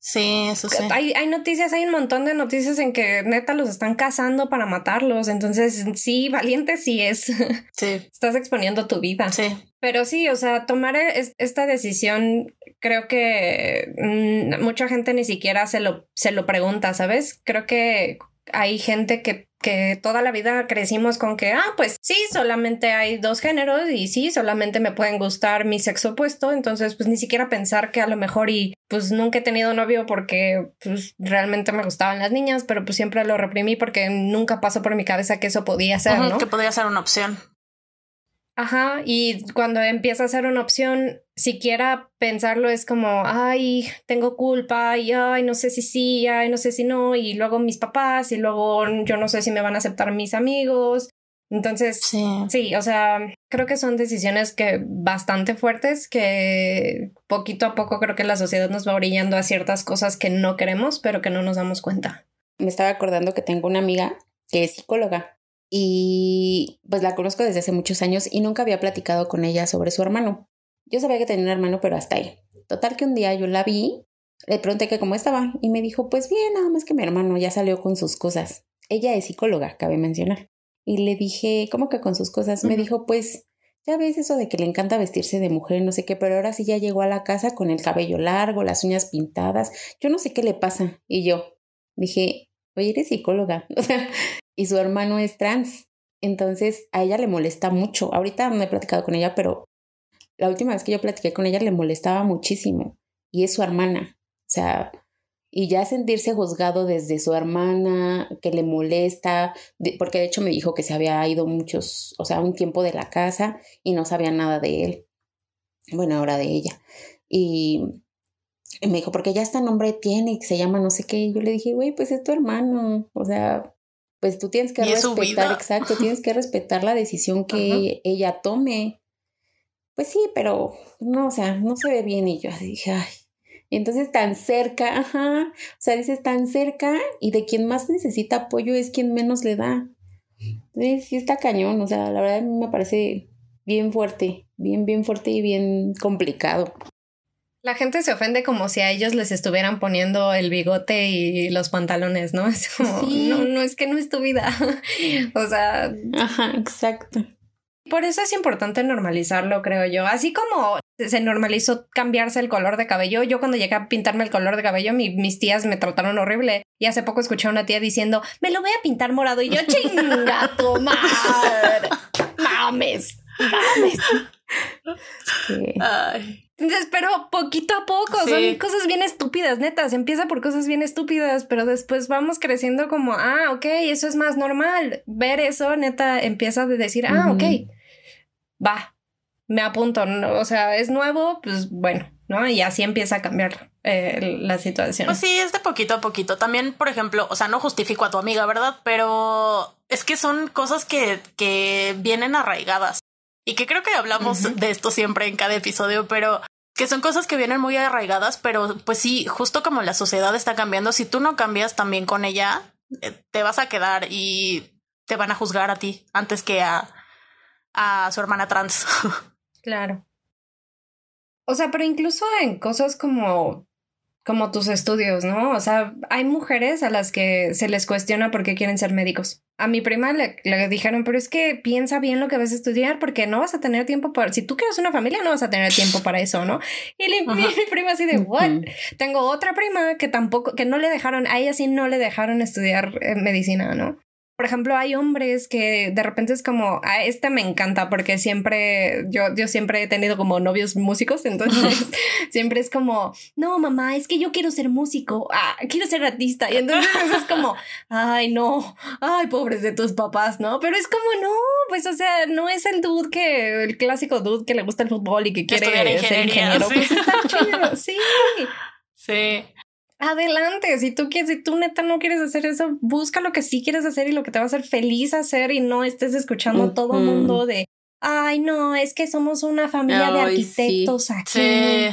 Sí, eso sí. Hay, hay noticias, hay un montón de noticias en que neta los están cazando para matarlos. Entonces, sí, valiente sí es. Sí. Estás exponiendo tu vida. Sí. Pero sí, o sea, tomar esta decisión, creo que mm, mucha gente ni siquiera se lo, se lo pregunta, ¿sabes? Creo que hay gente que, que toda la vida crecimos con que, ah, pues sí, solamente hay dos géneros y sí, solamente me pueden gustar mi sexo opuesto, entonces pues ni siquiera pensar que a lo mejor y pues nunca he tenido novio porque pues realmente me gustaban las niñas, pero pues siempre lo reprimí porque nunca pasó por mi cabeza que eso podía ser, ¿no? Que podía ser una opción. Ajá, y cuando empieza a ser una opción, siquiera pensarlo es como, ay, tengo culpa, y ay, no sé si sí, ay, no sé si no, y luego mis papás, y luego yo no sé si me van a aceptar mis amigos. Entonces, sí, sí o sea, creo que son decisiones que bastante fuertes que poquito a poco creo que la sociedad nos va orillando a ciertas cosas que no queremos, pero que no nos damos cuenta. Me estaba acordando que tengo una amiga que es psicóloga y pues la conozco desde hace muchos años y nunca había platicado con ella sobre su hermano. Yo sabía que tenía un hermano, pero hasta ahí. Total que un día yo la vi, le pregunté que cómo estaba y me dijo, pues bien, nada más que mi hermano ya salió con sus cosas. Ella es psicóloga, cabe mencionar. Y le dije, ¿cómo que con sus cosas? Me dijo, pues ya ves eso de que le encanta vestirse de mujer, no sé qué, pero ahora sí ya llegó a la casa con el cabello largo, las uñas pintadas. Yo no sé qué le pasa. Y yo dije, oye, eres psicóloga. Y su hermano es trans. Entonces a ella le molesta mucho. Ahorita no he platicado con ella, pero la última vez que yo platiqué con ella le molestaba muchísimo. Y es su hermana. O sea, y ya sentirse juzgado desde su hermana, que le molesta, porque de hecho me dijo que se había ido muchos, o sea, un tiempo de la casa y no sabía nada de él. Bueno, ahora de ella. Y, me dijo, porque ya este nombre tiene y se llama no sé qué. Y yo le dije, güey, pues es tu hermano. O sea, pues tú tienes que respetar, exacto, tienes que respetar la decisión que ella tome. Pues sí, pero no, o sea, no se ve bien y yo dije, ay. entonces tan cerca, ajá, o sea, dices tan cerca y de quien más necesita apoyo es quien menos le da. Sí, sí está cañón, o sea, la verdad a mí me parece bien fuerte, bien, bien fuerte y bien complicado. La gente se ofende como si a ellos les estuvieran poniendo el bigote y los pantalones, ¿no? Es como, no, no, es que no es tu vida. o sea. Ajá, exacto. Por eso es importante normalizarlo, creo yo. Así como se normalizó cambiarse el color de cabello. Yo cuando llegué a pintarme el color de cabello, mis tías me trataron horrible. Y hace poco escuché a una tía diciendo, me lo voy a pintar morado. Y yo, chinga tu madre. Mames, mames. Entonces, pero poquito a poco, son cosas bien estúpidas, netas. Empieza por cosas bien estúpidas, pero después vamos creciendo como, ah, ok, eso es más normal. Ver eso, neta, empieza a decir, ah, ok, va, me apunto, o sea, es nuevo, pues bueno, ¿no? Y así empieza a cambiar eh, la situación. Pues sí, es de poquito a poquito. También, por ejemplo, o sea, no justifico a tu amiga, ¿verdad? Pero es que son cosas que, que vienen arraigadas y que creo que hablamos de esto siempre en cada episodio, pero que son cosas que vienen muy arraigadas, pero pues sí, justo como la sociedad está cambiando, si tú no cambias también con ella, eh, te vas a quedar y te van a juzgar a ti antes que a, a su hermana trans. Claro. O sea, pero incluso en cosas como como tus estudios, ¿no? O sea, hay mujeres a las que se les cuestiona por qué quieren ser médicos. A mi prima le, dijeron, pero es que piensa bien lo que vas a estudiar porque no vas a tener tiempo para... Si tú quieres una familia, no vas a tener tiempo para eso, ¿no? Y mi, prima así de, ¿what? Tengo otra prima que tampoco, que no le dejaron, a ella sí no le dejaron estudiar eh, medicina, ¿no? Por ejemplo, hay hombres que de repente es como, a este me encanta porque siempre, yo, yo siempre he tenido como novios músicos, entonces siempre es como, no, mamá, es que yo quiero ser músico, ah, quiero ser artista. Y entonces es como, ay, no, ay, pobres de tus papás, ¿no? Pero es como, no, pues, o sea, no es el dude que, el clásico dude que le gusta el fútbol y que quiere ser ingeniero. Pues está chido, sí. Sí adelante. Si tú quieres, si tú neta no quieres hacer eso, busca lo que sí quieres hacer y lo que te va a hacer feliz hacer y no estés escuchando a todo mundo de, ay, no, es que somos una familia de arquitectos aquí. Sí.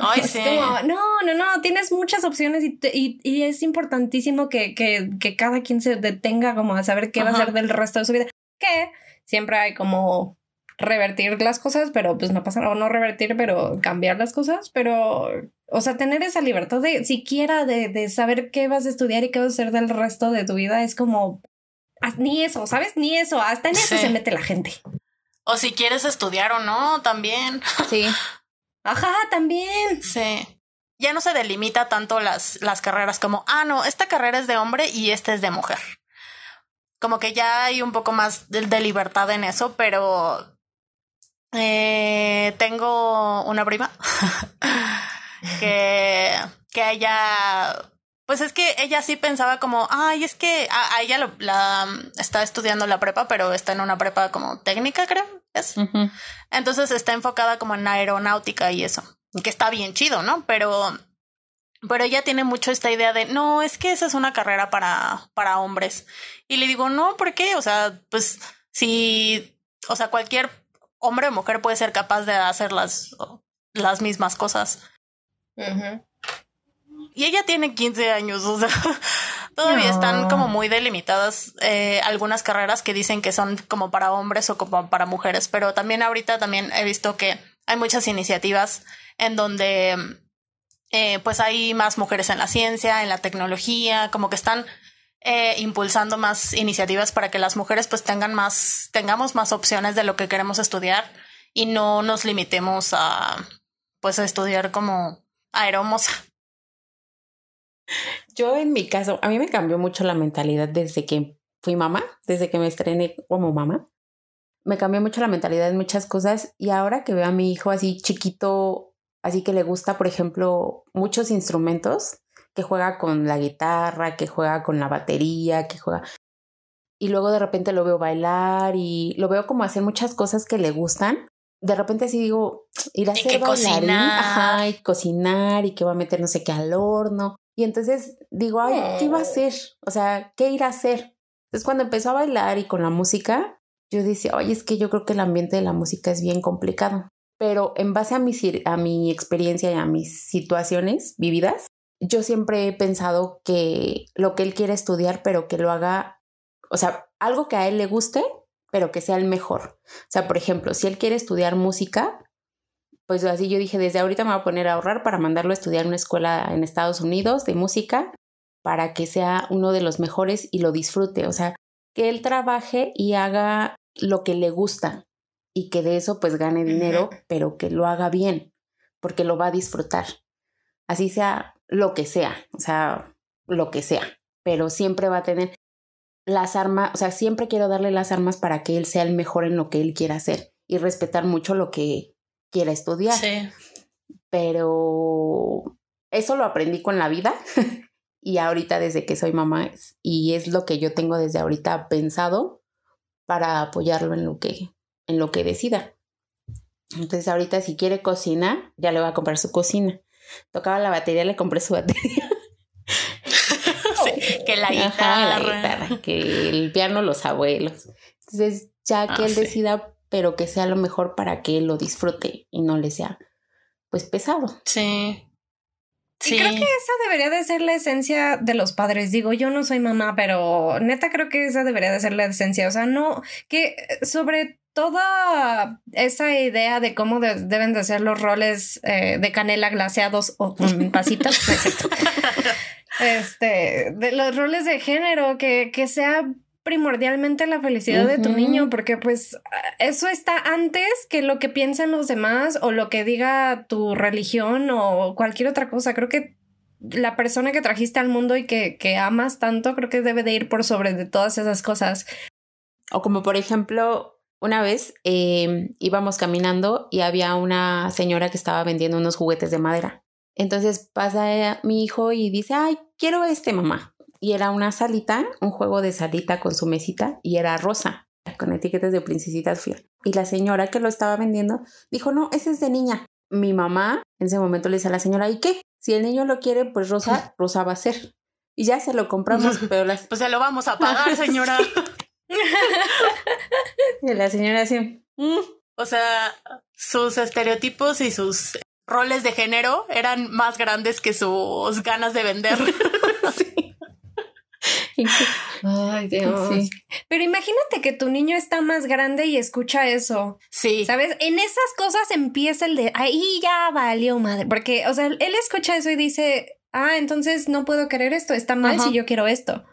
Ay, sí. no, no, no, tienes muchas opciones y, y, y es importantísimo que, que, que, cada quien se detenga como a saber qué va a hacer del resto de su vida. Que siempre hay como revertir las cosas, pero pues no pasa nada, o no revertir, pero cambiar las cosas, pero, o sea, tener esa libertad de siquiera de, de saber qué vas a estudiar y qué vas a hacer del resto de tu vida es como, ni eso, ¿sabes? Ni eso, hasta en eso se mete la gente. O si quieres estudiar o no, también. Sí. Ajá, también. Sí. Ya no se delimita tanto las, las carreras como, ah, no, esta carrera es de hombre y esta es de mujer. Como que ya hay un poco más de libertad en eso, pero eh, tengo una prima que, que ella, pues es que ella sí pensaba como, ay, es que a, ella lo, la está estudiando la prepa, pero está en una prepa como técnica, creo. Es. Entonces está enfocada como en aeronáutica y eso, que está bien chido, ¿no? Pero, pero ella tiene mucho esta idea de, no, es que esa es una carrera para, para hombres. Y le digo, no, ¿por qué? O sea, pues si, o sea, cualquier hombre o mujer puede ser capaz de hacer las, las mismas cosas. Y ella tiene 15 años, o sea, todavía están como muy delimitadas eh, algunas carreras que dicen que son como para hombres o como para mujeres, pero también ahorita también he visto que hay muchas iniciativas en donde eh, pues hay más mujeres en la ciencia, en la tecnología, como que están eh, impulsando más iniciativas para que las mujeres pues tengan más, tengamos más opciones de lo que queremos estudiar y no nos limitemos a pues a estudiar como aeromosa. Yo en mi caso, a mí me cambió mucho la mentalidad desde que fui mamá, desde que me estrené como mamá. Me cambió mucho la mentalidad en muchas cosas y ahora que veo a mi hijo así chiquito, así que le gusta, por ejemplo, muchos instrumentos, que juega con la guitarra, que juega con la batería, que juega... Y luego de repente lo veo bailar y lo veo como hacer muchas cosas que le gustan. De repente así digo, ir a hacer bailarín, ajá, y cocinar y que va a meter no sé qué al horno. Y entonces digo, ay, ¿qué iba a hacer? O sea, ¿qué ir a hacer? Entonces cuando empezó a bailar y con la música, yo decía, oye, es que yo creo que el ambiente de la música es bien complicado. Pero en base a mi, a mi experiencia y a mis situaciones vividas, yo siempre he pensado que lo que él quiere estudiar, pero que lo haga, o sea, algo que a él le guste, pero que sea el mejor. O sea, por ejemplo, si él quiere estudiar música, pues así yo dije, desde ahorita me voy a poner a ahorrar para mandarlo a estudiar en una escuela en Estados Unidos de música para que sea uno de los mejores y lo disfrute. O sea, que él trabaje y haga lo que le gusta y que de eso pues gane dinero, pero que lo haga bien, porque lo va a disfrutar. Así sea lo que sea, o sea, lo que sea, pero siempre va a tener las armas, o sea, siempre quiero darle las armas para que él sea el mejor en lo que él quiera hacer y respetar mucho lo que quiera estudiar. Sí. Pero eso lo aprendí con la vida y ahorita desde que soy mamá y es lo que yo tengo desde ahorita pensado para apoyarlo en lo que en lo que decida. Entonces ahorita si quiere cocina, ya le voy a comprar su cocina. Tocaba la batería, le compré su batería. que la guitarra. que el piano los abuelos. Entonces ya que ah, él decida pero que sea lo mejor para que él lo disfrute y no le sea pues pesado. Sí. Sí. Y creo que esa debería de ser la esencia de los padres. Digo, yo no soy mamá, pero neta creo que esa debería de ser la esencia. O sea, no, que sobre toda esa idea de cómo deben de ser los roles eh, de canela glaseados o con pasitas, este, de los roles de género, que, que sea primordialmente la felicidad de tu niño, porque pues eso está antes que lo que piensen los demás o lo que diga tu religión o cualquier otra cosa. Creo que la persona que trajiste al mundo y que, que amas tanto, creo que debe de ir por sobre de todas esas cosas. O como por ejemplo, una vez em, íbamos caminando y había una señora que estaba vendiendo unos juguetes de madera. Entonces pasa mi hijo y dice, ay, quiero este mamá y era una salita, un juego de salita con su mesita y era rosa, con etiquetas de princesitas fiel. Y la señora que lo estaba vendiendo dijo, no, ese es de niña. Mi mamá en ese momento le dice a la señora, ¿y qué? Si el niño lo quiere, pues rosa, rosa va a ser. Y ya se lo compramos, pero las... Pues se lo vamos a pagar, señora. y la señora así... Mm". O sea, sus estereotipos y sus roles de género eran más grandes que sus ganas de vender. Ay, Dios. Pero imagínate que tu niño está más grande y escucha eso. Sí. ¿Sabes? En esas cosas empieza el de, ahí ya valió madre. Porque, o sea, él escucha eso y dice, ah, entonces no puedo querer esto, está mal si yo quiero esto.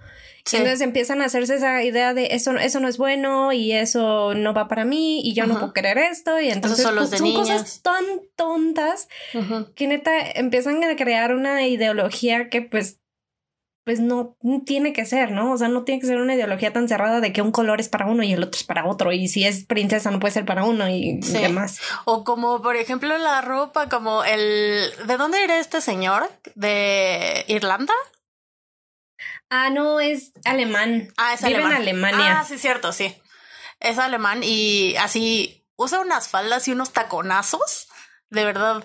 Entonces empiezan a hacerse esa idea de eso, eso no es bueno y eso no va para mí y yo no puedo querer esto. Y entonces son, pues, cosas tan tontas que neta empiezan a crear una ideología que pues pues no, tiene que ser, ¿no? O sea, no tiene que ser una ideología tan cerrada de que un color es para uno y el otro es para otro. Y si es princesa no puede ser para uno y, demás. O como, por ejemplo, la ropa, como el... ¿De dónde era este señor? ¿De Irlanda? Ah, no, es alemán. Ah, es Vive alemán. en Alemania. Ah, sí, cierto, sí. Es alemán y así usa unas faldas y unos taconazos. De verdad.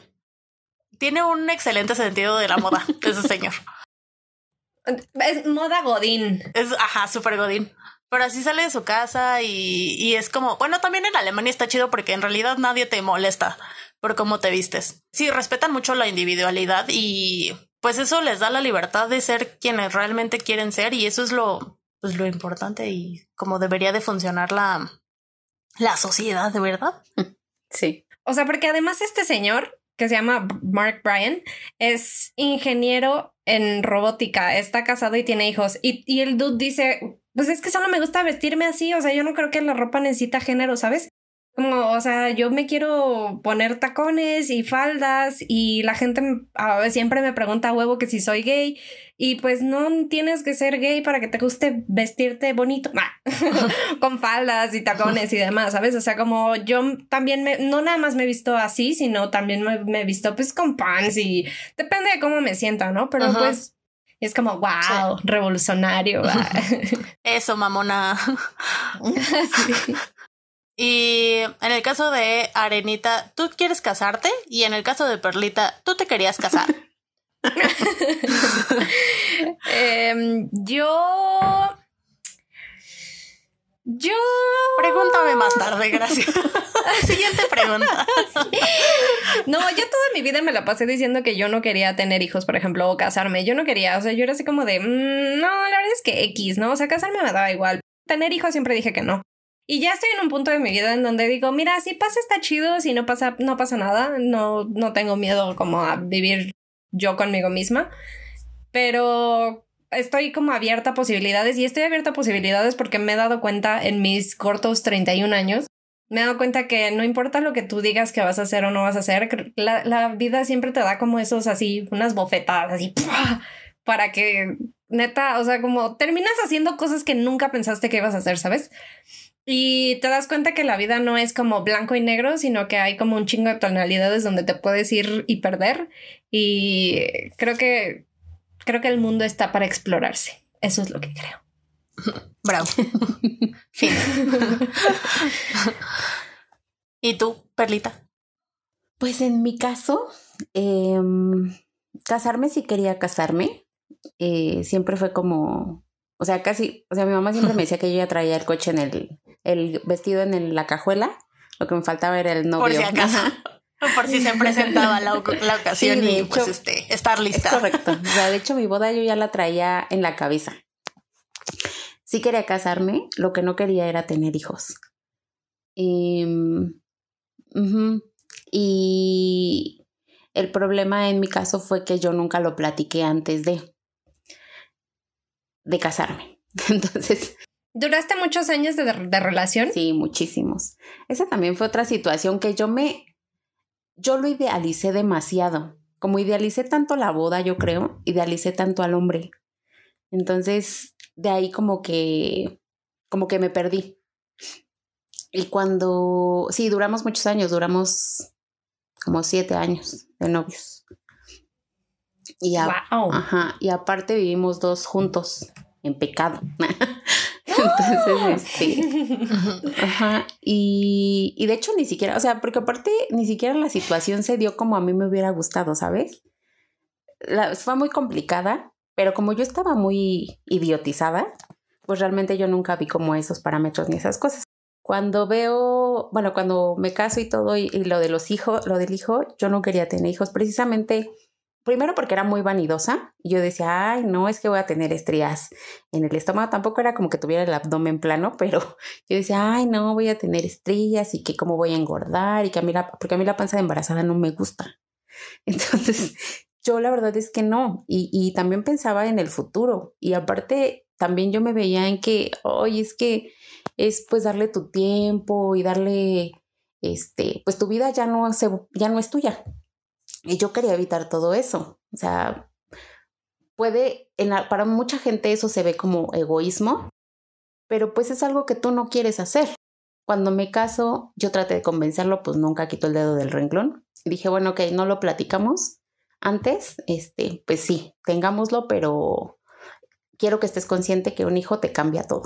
Tiene un excelente sentido de la moda, ese señor. Es moda Godín. Es, ajá, súper Godín. Pero así sale de su casa y, y, es como, bueno, también en Alemania está chido porque en realidad nadie te molesta por cómo te vistes. Sí, respetan mucho la individualidad y pues eso les da la libertad de ser quienes realmente quieren ser y eso es lo, pues lo importante y como debería de funcionar la, la sociedad, ¿de verdad? Sí. O sea, porque además este señor que se llama Mark Bryan, es ingeniero en robótica, está casado y tiene hijos. Y, y el dude dice, pues es que solo me gusta vestirme así, o sea, yo no creo que la ropa necesita género, ¿sabes? Como, o sea, yo me quiero poner tacones y faldas y la gente siempre me pregunta a huevo que si soy gay y pues no tienes que ser gay para que te guste vestirte bonito, con faldas y tacones y demás, ¿sabes? O sea, como yo también me, no nada más me he visto así, sino también me, he visto pues con pants y depende de cómo me sienta, ¿no? Pero pues es como, wow, revolucionario. Eso, mamona. sí. Y en el caso de Arenita, tú quieres casarte y en el caso de Perlita, tú te querías casar. Em, yo... Yo... Pregúntame más tarde, gracias. Siguiente pregunta. No, yo toda mi vida me la pasé diciendo que yo no quería tener hijos, por ejemplo, o casarme. Yo no quería, o sea, yo era así como de, mm, no, la verdad es que X, ¿no? O sea, casarme me daba igual. Tener hijos siempre dije que no. Y ya estoy en un punto de mi vida en donde digo, mira, si pasa está chido, si no pasa, no pasa nada, no, no tengo miedo como a vivir yo conmigo misma, pero estoy como abierta a posibilidades y estoy abierta a posibilidades porque me he dado cuenta en mis cortos 31 años, me he dado cuenta que no importa lo que tú digas que vas a hacer o no vas a hacer, la, la vida siempre te da como esos así, unas bofetadas así, para que neta, o sea, como terminas haciendo cosas que nunca pensaste que ibas a hacer, ¿sabes? Y te das cuenta que la vida no es como blanco y negro, sino que hay como un chingo de tonalidades donde te puedes ir y perder. Y creo que creo que el mundo está para explorarse. Eso es lo que creo. Bravo. fin. ¿Y tú, Perlita? Pues en mi caso, em, casarme si quería casarme. Eh, siempre fue como, o sea, casi, o sea, mi mamá siempre me decía que yo ya traía el coche en el, el vestido en la cajuela. Lo que me faltaba era el novio. Por si acaso. Por si se presentaba la, ocasión y pues este, estar lista. correcto. O sea, de hecho, mi boda yo ya la traía en la cabeza. Sí quería casarme, lo que no quería era tener hijos. Y, y el problema en mi caso fue que yo nunca lo platiqué antes de, de casarme. Entonces, ¿Duraste muchos años de, de, relación? Sí, muchísimos. Esa también fue otra situación que yo me, yo lo idealicé demasiado. Como idealicé tanto la boda, yo creo, idealicé tanto al hombre. Entonces, de ahí como que, como que me perdí. Y cuando, sí, duramos muchos años, duramos como siete años de novios. Y, ajá, y aparte vivimos dos juntos en pecado. Entonces, este. Ajá. Y, y de hecho, ni siquiera, o sea, porque aparte, ni siquiera la situación se dio como a mí me hubiera gustado, ¿sabes? La, fue muy complicada, pero como yo estaba muy idiotizada, pues realmente yo nunca vi como esos parámetros ni esas cosas. Cuando veo, bueno, cuando me caso y todo, y, y lo de los hijos, lo del hijo, yo no quería tener hijos precisamente primero porque era muy vanidosa y yo decía, ay, no, es que voy a tener estrías en el estómago. Tampoco era como que tuviera el abdomen plano, pero yo decía, ay, no, voy a tener estrías y que cómo voy a engordar y que a mí la, porque a mí la panza de embarazada no me gusta. Entonces, yo la verdad es que no. Y, y también pensaba en el futuro. Y aparte, también yo me veía en que, oye, es que es pues darle tu tiempo y darle, este, pues tu vida ya no, se, ya no es tuya y yo quería evitar todo eso. O sea, puede, en para mucha gente eso se ve como egoísmo, pero pues es algo que tú no quieres hacer. Cuando me caso, yo traté de convencerlo, pues nunca quitó el dedo del renglón. Dije, bueno, ok, no lo platicamos antes, este, pues sí, tengámoslo, pero quiero que estés consciente que un hijo te cambia todo.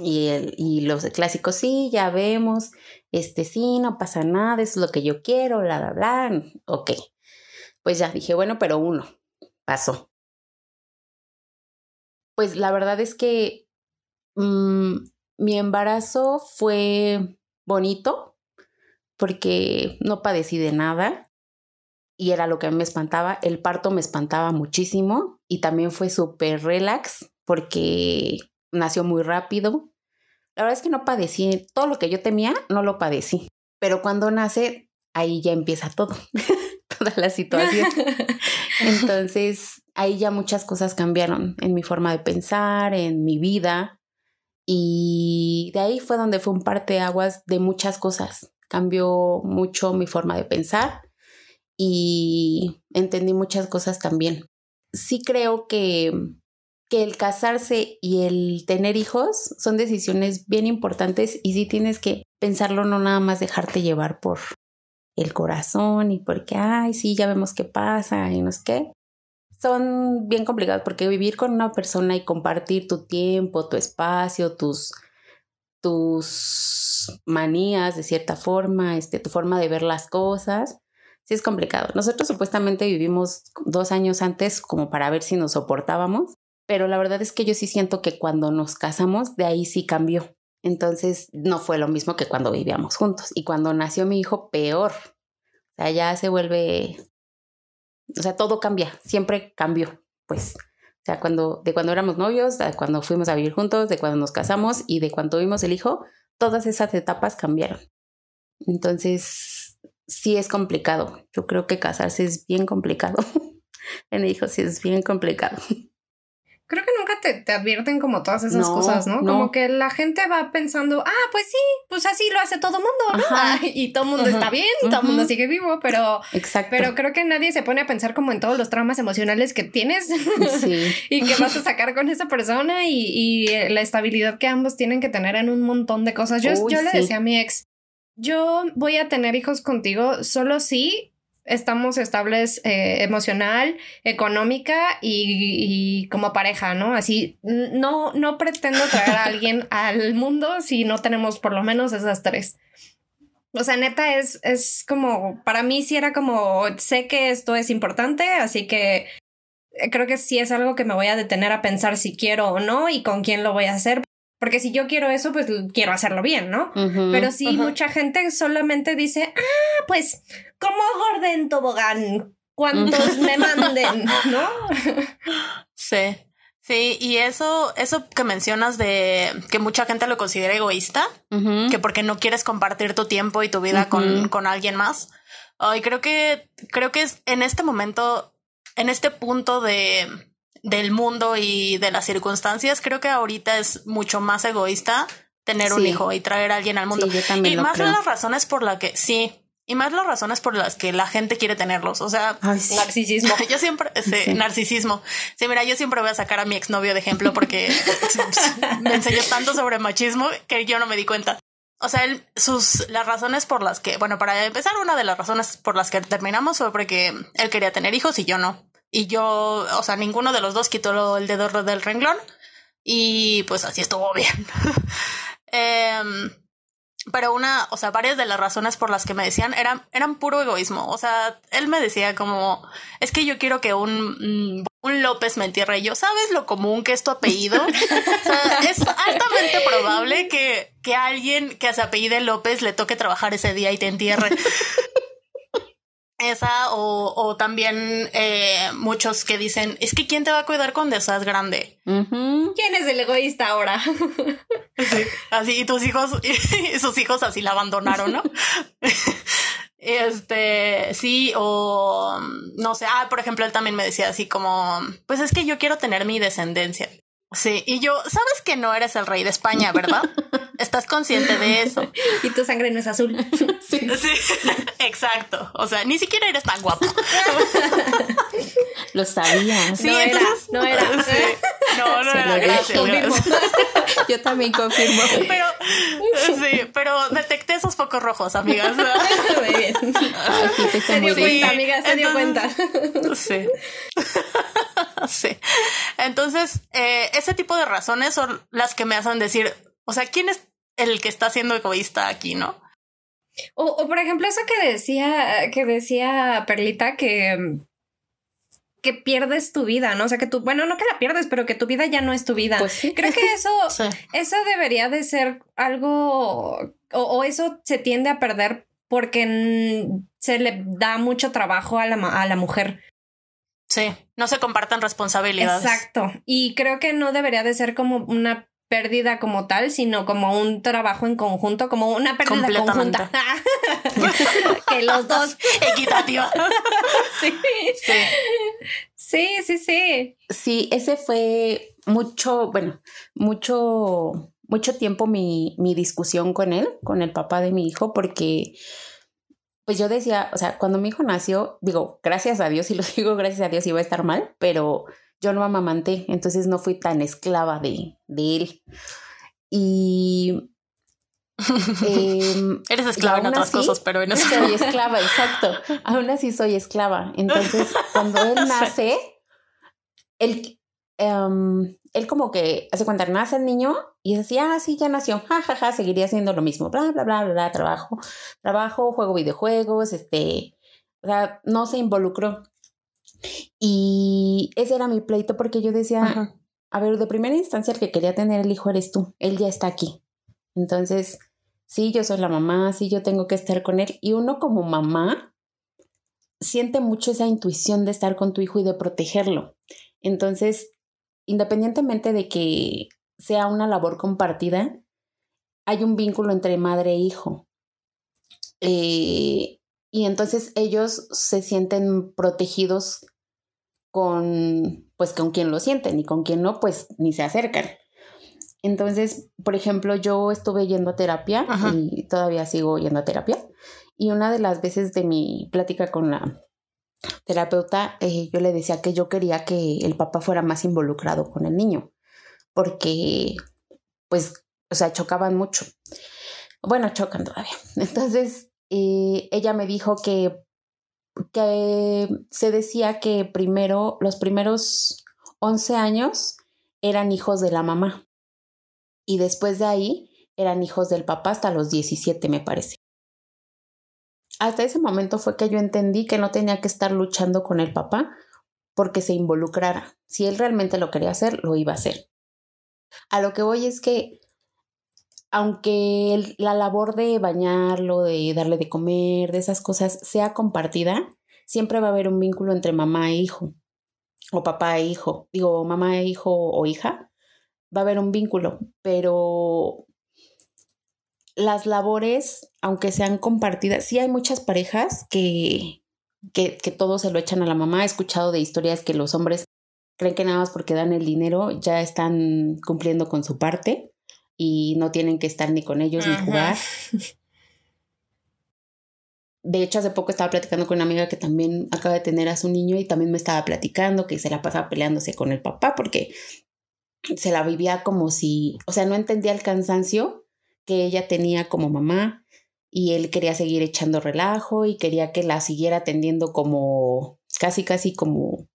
Y, el, y los clásicos, sí, ya vemos, este sí, no pasa nada, eso es lo que yo quiero, bla, bla, bla. Ok. Pues ya dije, bueno, pero uno, pasó. Pues la verdad es que mmm, mi embarazo fue bonito porque no padecí de nada y era lo que me espantaba. El parto me espantaba muchísimo y también fue súper relax porque nació muy rápido. La verdad es que no padecí, todo lo que yo temía no lo padecí, pero cuando nace, ahí ya empieza todo, toda la situación. Entonces, ahí ya muchas cosas cambiaron en mi forma de pensar, en mi vida, y de ahí fue donde fue un parteaguas de muchas cosas. Cambió mucho mi forma de pensar y entendí muchas cosas también. Sí creo que que el casarse y el tener hijos son decisiones bien importantes y sí tienes que pensarlo, no nada más dejarte llevar por el corazón y porque, ay, sí, ya vemos qué pasa y no es qué. Son bien complicados porque vivir con una persona y compartir tu tiempo, tu espacio, tus, tus manías de cierta forma, este, tu forma de ver las cosas, sí es complicado. Nosotros supuestamente vivimos dos años antes como para ver si nos soportábamos pero la verdad es que yo sí siento que cuando nos casamos, de ahí sí cambió. Entonces no fue lo mismo que cuando vivíamos juntos. Y cuando nació mi hijo, peor. O sea, ya se vuelve, o sea, todo cambia, siempre cambió, pues. O sea, cuando, de cuando éramos novios, de cuando fuimos a vivir juntos, de cuando nos casamos y de cuando tuvimos el hijo, todas esas etapas cambiaron. Entonces, sí es complicado. Yo creo que casarse es bien complicado. en hijos sí es bien complicado. Creo que nunca te, advierten como todas esas cosas, ¿no? Como que la gente va pensando, ah, pues sí, pues así lo hace todo mundo, ¿no? y todo mundo está bien, todo el mundo sigue vivo, pero, Exacto. pero creo que nadie se pone a pensar como en todos los traumas emocionales que tienes y que vas a sacar con esa persona y, la estabilidad que ambos tienen que tener en un montón de cosas. Yo, yo le decía a mi ex, yo voy a tener hijos contigo solo si estamos estables eh, emocional, económica y, como pareja, ¿no? Así, no, no pretendo traer a alguien al mundo si no tenemos por lo menos esas tres. O sea, neta, es, es como, para mí sí era como, sé que esto es importante, así que creo que sí es algo que me voy a detener a pensar si quiero o no y con quién lo voy a hacer. Porque si yo quiero eso, pues quiero hacerlo bien, ¿no? Pero si mucha gente solamente dice, ah, pues, como Gordon Tobogán, cuantos me manden, ¿no? sí. Sí, y eso, eso que mencionas de que mucha gente lo considera egoísta, que porque no quieres compartir tu tiempo y tu vida con, con alguien más. Y creo que, creo que es en este momento, en este punto de, del mundo y de las circunstancias, creo que ahorita es mucho más egoísta tener un hijo y traer a alguien al mundo. y más las razones por las que sí, y más las razones por las que la gente quiere tenerlos. O sea, narcisismo. Yo siempre, narcisismo. Sí, mira, yo siempre voy a sacar a mi exnovio de ejemplo porque me enseñó tanto sobre machismo que yo no me di cuenta. O sea, él, sus, las razones por las que, bueno, para empezar, una de las razones por las que terminamos fue porque él quería tener hijos y yo no. Y yo, o sea, ninguno de los dos quitó el dedo del renglón. Y pues así estuvo bien. Em, pero una, o sea, varias de las razones por las que me decían eran, eran puro egoísmo. O sea, él me decía como, es que yo quiero que un, mm, un López me entierre. Y yo, ¿sabes lo común que es tu apellido? es altamente probable que, que alguien que se apellide López le toque trabajar ese día y te entierre. Esa o, o también eh, muchos que dicen, es que ¿quién te va a cuidar cuando seas grande? ¿Quién es el egoísta ahora? sí, así, y tus hijos, y sus hijos así la abandonaron, ¿no? Este, sí, o no sé, ah, por ejemplo, él también me decía así como, pues es que yo quiero tener mi descendencia. Sí, y yo, sabes que no eres el rey de España, ¿verdad? Estás consciente de eso. Y tu sangre no es azul. Sí. sí. exacto. O sea, ni siquiera eres tan guapo. Lo sabía. Sí, no era, no era. No, no era, gracias, Yo también confirmo. Pero, sí, pero detecté esos focos rojos, amigas. Muy bien. sí, se dio cuenta, amiga, se dio cuenta. Sí. Sí. Entonces, eh, ese tipo de razones son las que me hacen decir, o sea, ¿quién es el que está siendo egoísta aquí, no? O, o por ejemplo, eso que decía, que decía Perlita, que que pierdes tu vida, ¿no? O sea, que tú, bueno, no que la pierdes, pero que tu vida ya no es tu vida. Pues Creo que eso, eso debería de ser algo, o, o, eso se tiende a perder porque se le da mucho trabajo a la, a la mujer. Sí, no se compartan responsabilidades. Exacto. Y creo que no debería de ser como una pérdida como tal, sino como un trabajo en conjunto, como una pérdida conjunta. que los dos. Equitativa. sí. sí. Sí, sí, sí. Sí, ese fue mucho, bueno, mucho, mucho tiempo mi, mi discusión con él, con el papá de mi hijo, porque pues yo decía, o sea, cuando mi hijo nació, digo, gracias a Dios, y lo digo gracias a Dios iba a estar mal, pero yo no amamanté, entonces no fui tan esclava de, de él. Y... Em, Eres esclava en otras cosas, pero en eso... Soy esclava, exacto. Aún así soy esclava. Entonces, cuando él nace, él, em, él como que hace cuenta, nace el niño y decía, ah, sí, ya nació, jajaja, ja, ja, seguiría haciendo lo mismo, bla, bla, bla, bla, trabajo, trabajo, juego videojuegos, este, o sea, no se involucró. Y ese era mi pleito porque yo decía, a ver, de primera instancia el que quería tener el hijo eres tú, él ya está aquí. Entonces, sí, yo soy la mamá, sí, yo tengo que estar con él. Y uno como mamá siente mucho esa intuición de estar con tu hijo y de protegerlo. Entonces, independientemente de que sea una labor compartida, hay un vínculo entre madre e hijo. Eh, y entonces ellos se sienten protegidos con, pues, con quien lo sienten y con quien no, pues, ni se acercan. Entonces, por ejemplo, yo estuve yendo a terapia y todavía sigo yendo a terapia. Y una de las veces de mi plática con la terapeuta, eh, yo le decía que yo quería que el papá fuera más involucrado con el niño, porque, pues, o sea, chocaban mucho. Bueno, chocan todavía. Entonces, eh, ella me dijo que, que se decía que primero, los primeros 11 años eran hijos de la mamá y después de ahí eran hijos del papá hasta los 17, me parece. Hasta ese momento fue que yo entendí que no tenía que estar luchando con el papá porque se involucrara. Si él realmente lo quería hacer, lo iba a hacer. A lo que voy es que aunque la labor de bañarlo, de darle de comer, de esas cosas sea compartida, siempre va a haber un vínculo entre mamá e hijo, o papá e hijo, digo, mamá e hijo o hija, va a haber un vínculo, pero las labores, aunque sean compartidas, sí hay muchas parejas que, que, que todo se lo echan a la mamá. He escuchado de historias que los hombres creen que nada más porque dan el dinero ya están cumpliendo con su parte y no tienen que estar ni con ellos ni jugar. De hecho, hace poco estaba platicando con una amiga que también acaba de tener a su niño y también me estaba platicando que se la pasaba peleándose con el papá porque se la vivía como si, o sea, no entendía el cansancio que ella tenía como mamá y él quería seguir echando relajo y quería que la siguiera atendiendo como, casi, casi como,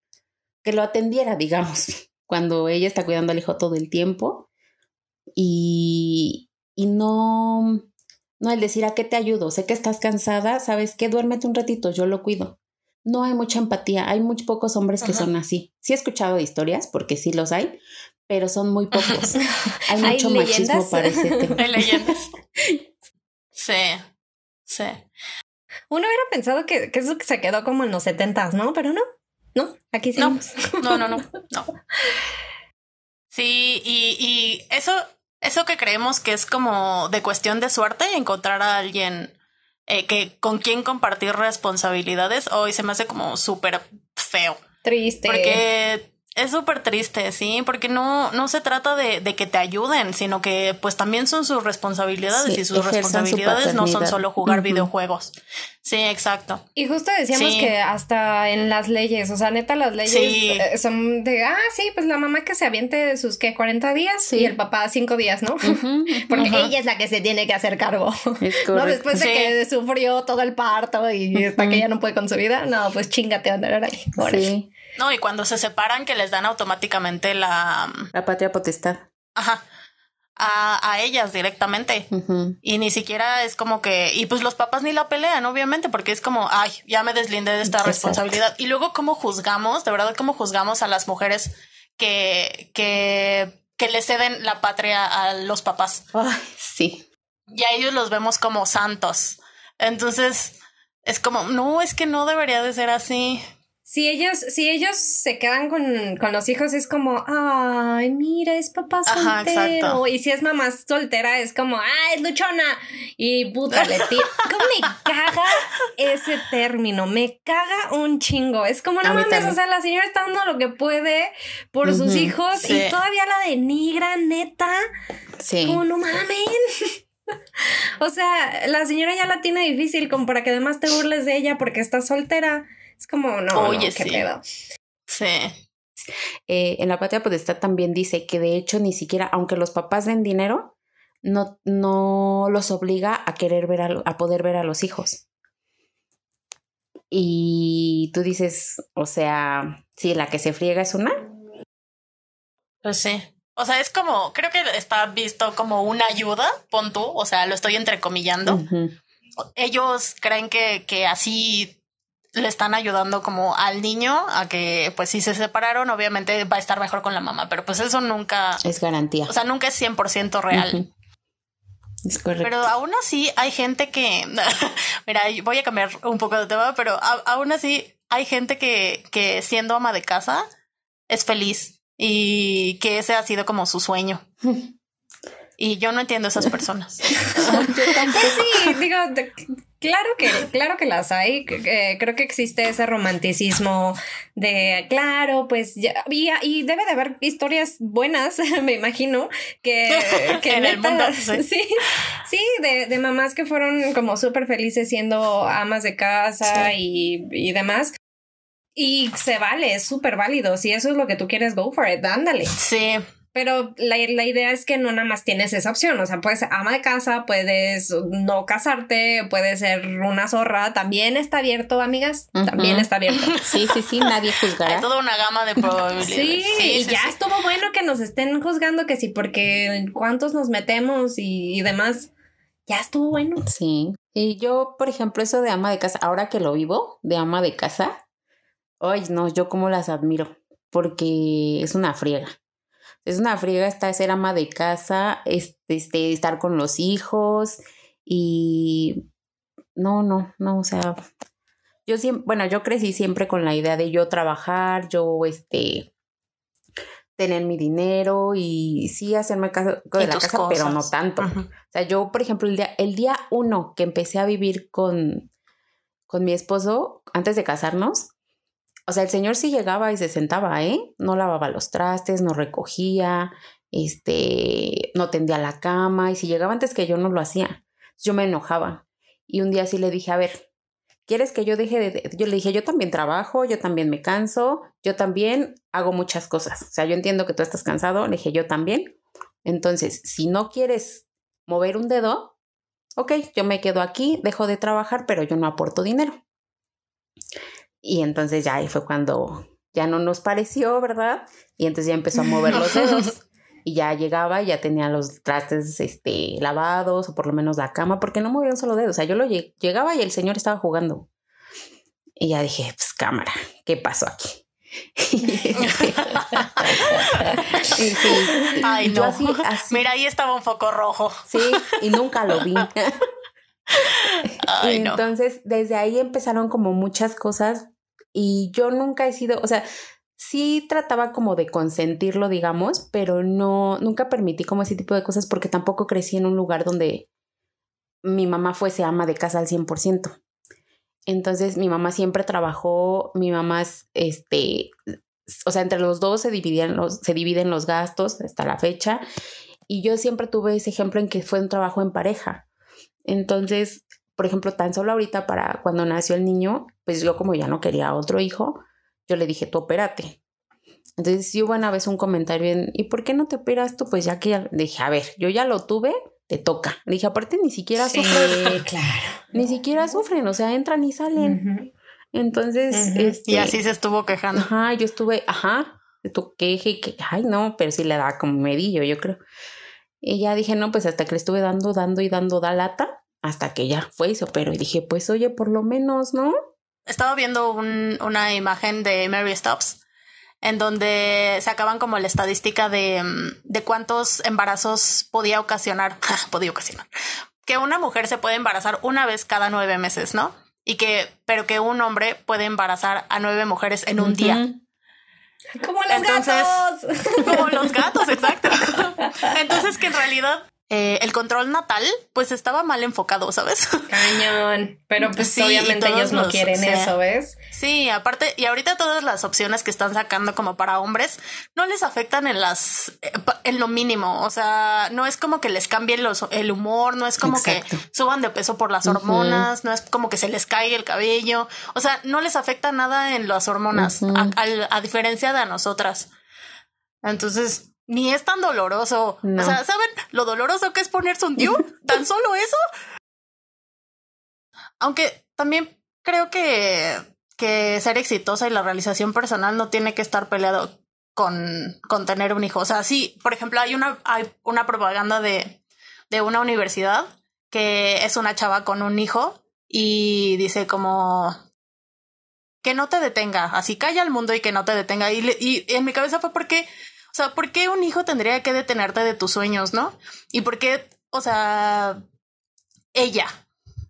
que lo atendiera, digamos, cuando ella está cuidando al hijo todo el tiempo y, y no, no el decir a qué te ayudo, sé que estás cansada, sabes qué, duérmete un ratito, yo lo cuido. No hay mucha empatía, hay muy pocos hombres que son así. Sí he escuchado historias, porque sí los hay, pero son muy pocos. Hay mucho machismo para ese tema. Hay leyendas. Sí, sí. Uno hubiera pensado que, que eso se quedó como en los setentas, ¿no? Pero no, no, aquí sí. No, no, no, no, no. Sí, y, y eso eso que creemos que es como de cuestión de suerte, encontrar a alguien eh, que con quien compartir responsabilidades, hoy se me hace como súper feo. Triste. Porque es súper triste, sí, porque no, no se trata de, de, que te ayuden, sino que pues también son sus responsabilidades y sus responsabilidades no son solo jugar videojuegos. Sí, exacto. Y justo decíamos que hasta en las leyes, o sea, neta, las leyes eh, son de, ah, sí, pues la mamá que se aviente de sus, ¿qué? 40 días y el papá 5 días, ¿no? porque ella es la que se tiene que hacer cargo. ¿No? Después de que sufrió todo el parto y hasta que ya no puede con su vida, no, pues chingate a andar ahí. Sí. No, y cuando se separan que les dan automáticamente la... La patria potestad. Ajá. A, a ellas directamente. Y ni siquiera es como que... Y pues los papás ni la pelean, obviamente, porque es como, ay, ya me deslindé de esta responsabilidad. Y luego cómo juzgamos, de verdad, cómo juzgamos a las mujeres que, que, que le ceden la patria a los papás. Ay, sí. Y a ellos los vemos como santos. Entonces, es como, no, es que no debería de ser así si ellos, si ellos se quedan con, con, los hijos, es como, ay, mira, es papá soltero. y si es mamá soltera, es como, ay, es luchona. Y puta, le ¿Cómo me caga ese término? Me caga un chingo. Es como, no mames, o sea, la señora está dando lo que puede por sus hijos y todavía la denigra, neta. Sí. Como, no mames. o sea, la señora ya la tiene difícil como para que además te burles de ella porque está soltera. Es como, no, Oye, qué pedo. Sí. Eh, en la patria potestad también dice que de hecho ni siquiera, aunque los papás den dinero, no, no los obliga a querer ver a, a poder ver a los hijos. Y tú dices, o sea, sí, la que se friega es una. Pues sí. O sea, es como, creo que está visto como una ayuda, pon tú, o sea, lo estoy entrecomillando. Ellos creen que, que así le están ayudando como al niño a que, pues si se separaron, obviamente va a estar mejor con la mamá, pero pues eso nunca... Es garantía. O sea, nunca es 100% real. Es correcto. Pero aún así hay gente que, mira, voy a cambiar un poco de tema, pero aún así hay gente que, que siendo ama de casa es feliz y que ese ha sido como su sueño. Y yo no entiendo a esas personas. pues sí, digo, claro que, claro que las hay. creo que existe ese romanticismo de, claro, pues ya, y, debe de haber historias buenas, me imagino, que, en el mundo. Sí, sí, de, de, mamás que fueron como súper felices siendo amas de casa y, y demás. Y se vale, es súper válido. Si eso es lo que tú quieres, go for it, ándale. Sí. Pero la, idea es que no nada más tienes esa opción. O sea, puedes ser ama de casa, puedes no casarte, puedes ser una zorra. También está abierto, amigas. También está abierto. Sí, sí, sí, nadie juzgará. Hay toda una gama de probabilidades. Sí, y ya estuvo bueno que nos estén juzgando que sí, porque cuántos nos metemos y, demás. Ya estuvo bueno. Sí. Y yo, por ejemplo, eso de ama de casa, ahora que lo vivo, de ama de casa, Ay, no, yo como las admiro, porque es una friega. Es una friega estar ser ama de casa, este, este, estar con los hijos y no, no, no, o sea, yo siempre, bueno, yo crecí siempre con la idea de yo trabajar, yo, este, tener mi dinero y sí hacerme caso de la casa, pero no tanto. O sea, yo, por ejemplo, el día, el día uno que empecé a vivir con, con mi esposo, antes de casarnos, o sea, el señor sí llegaba y se sentaba, ¿eh? No lavaba los trastes, no recogía, este, no tendía la cama, y si llegaba antes que yo no lo hacía. Yo me enojaba. Y un día sí le dije, a ver, ¿quieres que yo deje de...? Yo le dije, yo también trabajo, yo también me canso, yo también hago muchas cosas. O sea, yo entiendo que tú estás cansado, le dije, yo también. Entonces, si no quieres mover un dedo, ok, yo me quedo aquí, dejo de trabajar, pero yo no aporto dinero. Y entonces ya ahí fue cuando ya no nos pareció, ¿verdad? Y entonces ya empezó a mover los dedos. y ya llegaba y ya tenía los trastes este, lavados o por lo menos la cama, porque no movía un solo dedo. O sea, yo lo llegaba y el señor estaba jugando. Y ya dije, pues cámara, ¿qué pasó aquí? Ay, no. Mira, ahí estaba un foco rojo. Sí, y nunca lo vi. y entonces, desde ahí empezaron como muchas cosas y yo nunca he sido, o sea, sí trataba como de consentirlo, digamos, pero no, nunca permití como ese tipo de cosas porque tampoco crecí en un lugar donde mi mamá fuese ama de casa al 100%. Entonces mi mamá siempre trabajó, mi mamá, este, o sea, entre los dos se dividían los, se dividen los gastos hasta la fecha. Y yo siempre tuve ese ejemplo en que fue un trabajo en pareja. Entonces, por ejemplo, tan solo ahorita para cuando nació el niño, pues yo como ya no quería otro hijo, yo le dije, tú opérate. Entonces sí hubo una vez un comentario en, ¿y por qué no te operas tú? Pues ya que ya, dije, a ver, yo ya lo tuve, te toca. Le dije, aparte ni siquiera sufren. claro. Ni siquiera sufren, o sea, entran y salen. Entonces, este, y así se estuvo quejando. Ajá, yo estuve, ajá, tu queje que, ay, no, pero sí le da como medillo, yo creo. Y ya dije, no, pues hasta que le estuve dando, dando y dando da lata, hasta que ya fue eso, pero dije, pues oye, por lo menos, ¿no? Estaba viendo una imagen de Mary Stops en donde sacaban como la estadística de, mm, de cuántos embarazos podía ocasionar, podía ocasionar, que una mujer se puede embarazar una vez cada nueve meses, ¿no? Y que, pero que un hombre puede embarazar a nueve mujeres en un día. Como los gatos. Como los gatos, exacto. Entonces que en realidad eh, el control natal, pues estaba mal enfocado, ¿sabes? Cañón. Pero pues sí, obviamente ellos no quieren eso, ¿ves? Sí, aparte, y ahorita todas las opciones que están sacando como para hombres no les afectan en las, eh, en lo mínimo. O sea, no es como que les cambie los, el humor, no es como que suban de peso por las hormonas, no es como que se les caiga el cabello. O sea, no les afecta nada en las hormonas, a diferencia de a nosotras. Entonces, ni es tan doloroso. O sea, ¿saben lo doloroso que es ponerse un DIU? ¿Tan solo eso? Aunque también creo que, que ser exitosa y la realización personal no tiene que estar peleado con, con tener un hijo. O sea, sí, por ejemplo, hay una, hay una propaganda de, de una universidad que es una chava con un hijo y dice como que no te detenga, así calla al mundo y que no te detenga. Y, y en mi cabeza fue porque sea, ¿por qué un hijo tendría que detenerte de tus sueños, no? Y por qué, o sea, ella,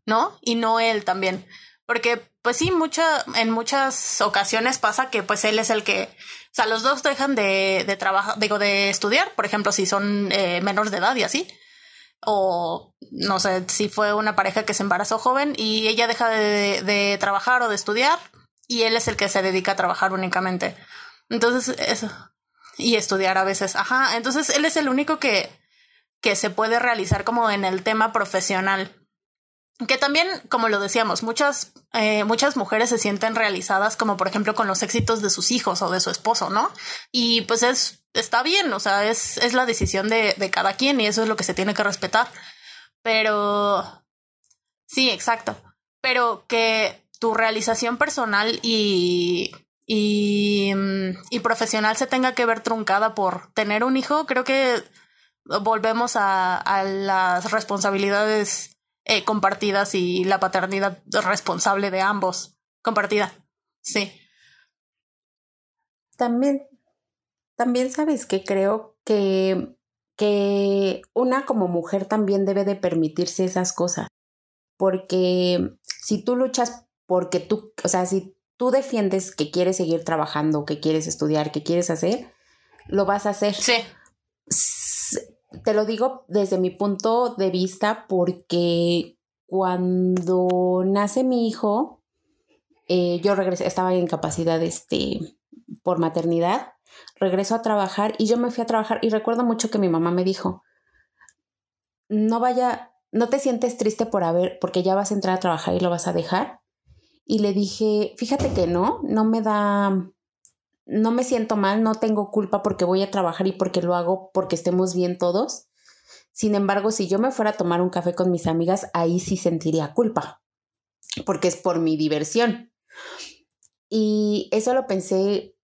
¿no? Y no él también. Porque, pues sí, mucha, en muchas ocasiones pasa que pues él es el que sea, los dos dejan de, de trabajar, digo, de estudiar, por ejemplo, si son eh, menores de edad y así. O no sé, si fue una pareja que se embarazó joven y ella deja de, de trabajar o de estudiar y él es el que se dedica a trabajar únicamente. Entonces, eso. Y estudiar a veces. Ajá. Entonces, él es el único que, que se puede realizar como en el tema profesional. Que también, como lo decíamos, muchas, eh, muchas mujeres se sienten realizadas como por ejemplo con los éxitos de sus hijos o de su esposo, ¿no? Y pues es, está bien, o sea, es, es la decisión de, de cada quien y eso es lo que se tiene que respetar. Pero, sí, exacto. Pero que tu realización personal y, y, mm, y profesional se tenga que ver truncada por tener un hijo, creo que volvemos a, las responsabilidades eh, compartidas y la paternidad responsable de ambos compartida. Sí. También, también sabes que creo que, que una como mujer también debe de permitirse esas cosas. Porque si tú luchas porque tú, o sea, si tú defiendes que quieres seguir trabajando, que quieres estudiar, que quieres hacer, lo vas a hacer. Sí. Te lo digo desde mi punto de vista porque cuando nace mi hijo, eh, yo regresé, estaba en incapacidad este, por maternidad, regreso a trabajar y yo me fui a trabajar y recuerdo mucho que mi mamá me dijo, no vaya, no te sientes triste por haber, porque ya vas a entrar a trabajar y lo vas a dejar. Y le dije, fíjate que no, no me da, no me siento mal, no tengo culpa porque voy a trabajar y porque lo hago porque estemos bien todos. Sin embargo, si yo me fuera a tomar un café con mis amigas, ahí sí sentiría culpa, porque es por mi diversión. Y eso lo pensé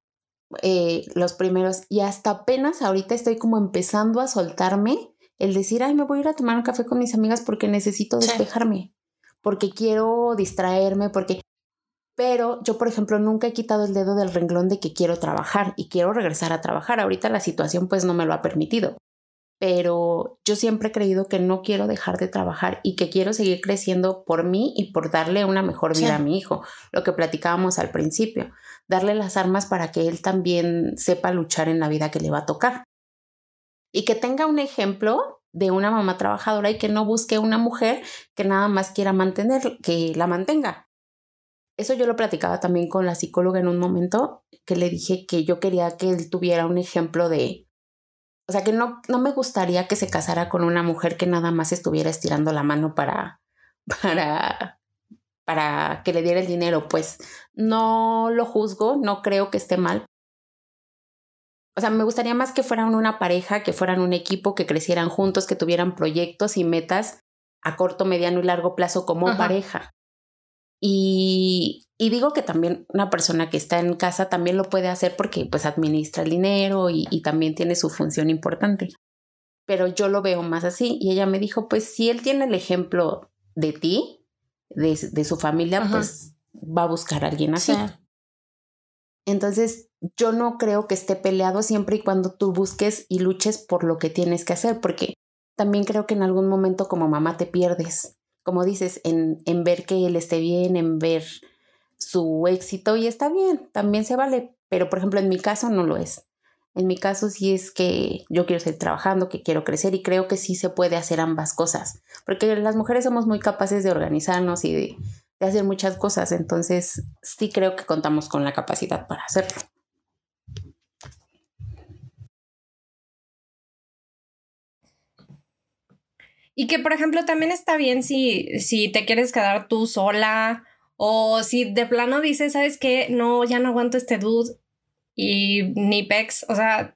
eh, los primeros y hasta apenas ahorita estoy como empezando a soltarme el decir, ay, me voy a ir a tomar un café con mis amigas porque necesito despejarme, porque quiero distraerme, porque pero yo, por ejemplo, nunca he quitado el dedo del renglón de que quiero trabajar y quiero regresar a trabajar. Ahorita la situación pues no me lo ha permitido, pero yo siempre he creído que no quiero dejar de trabajar y que quiero seguir creciendo por mí y por darle una mejor vida Sí. a mi hijo, lo que platicábamos al principio, darle las armas para que él también sepa luchar en la vida que le va a tocar. Y que tenga un ejemplo de una mamá trabajadora y que no busque una mujer que nada más quiera mantener, que la mantenga. Eso yo lo platicaba también con la psicóloga en un momento, que le dije que yo quería que él tuviera un ejemplo de, o sea, que no, no me gustaría que se casara con una mujer que nada más estuviera estirando la mano para, para, para que le diera el dinero. Pues no lo juzgo, no creo que esté mal. O sea, me gustaría más que fueran una pareja, que fueran un equipo, que crecieran juntos, que tuvieran proyectos y metas a corto, mediano y largo plazo como Ajá. pareja. Y, y digo que también una persona que está en casa también lo puede hacer porque pues administra el dinero y, y también tiene su función importante. Pero yo lo veo más así y ella me dijo, pues si él tiene el ejemplo de ti, de, de su familia, Ajá. pues va a buscar a alguien así. Sí. Entonces, yo no creo que esté peleado siempre y cuando tú busques y luches por lo que tienes que hacer, porque también creo que en algún momento como mamá te pierdes, como dices, en, en ver que él esté bien, en ver su éxito y está bien, también se vale, pero por ejemplo en mi caso no lo es. En mi caso sí es que yo quiero seguir trabajando, que quiero crecer y creo que sí se puede hacer ambas cosas, porque las mujeres somos muy capaces de organizarnos y de, de hacer muchas cosas, entonces sí creo que contamos con la capacidad para hacerlo. Y que, por ejemplo, también está bien si, si te quieres quedar tú sola o si de plano dices, ¿sabes qué? No, ya no aguanto este dude y ni pex. O sea,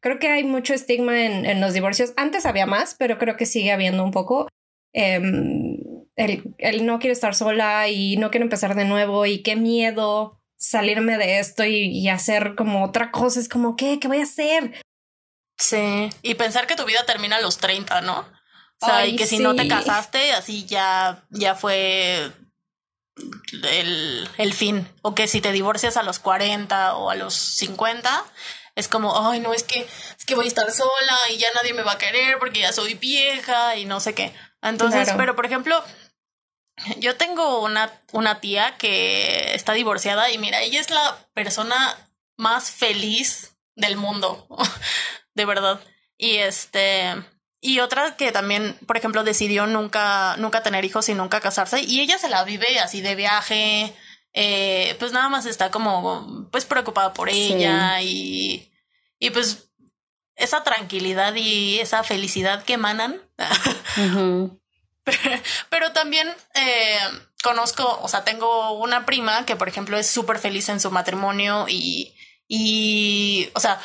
creo que hay mucho estigma en, en los divorcios. Antes había más, pero creo que sigue habiendo un poco. Em, el, no quiero estar sola y no quiero empezar de nuevo y qué miedo salirme de esto y, y hacer como otra cosa. Es como, ¿qué? ¿Qué voy a hacer? Sí. Y pensar que tu vida termina a los 30, ¿no? O sea, Ay, y que si no te casaste, así ya, ya fue el, el fin. O que si te divorcias a los 40 o a los 50, es como, ay, no, es que, es que voy a estar sola y ya nadie me va a querer porque ya soy vieja y no sé qué. Entonces, Claro. pero por ejemplo, yo tengo una, una tía que está divorciada y mira, ella es la persona más feliz del mundo, de verdad. Y este, y otra que también, por ejemplo, decidió nunca, nunca tener hijos y nunca casarse, y ella se la vive así de viaje, eh, pues nada más está como, pues preocupada por ella y, y pues esa tranquilidad y esa felicidad que emanan. pero, también eh, conozco, o sea, tengo una prima que, por ejemplo, es súper feliz en su matrimonio y, y, o sea,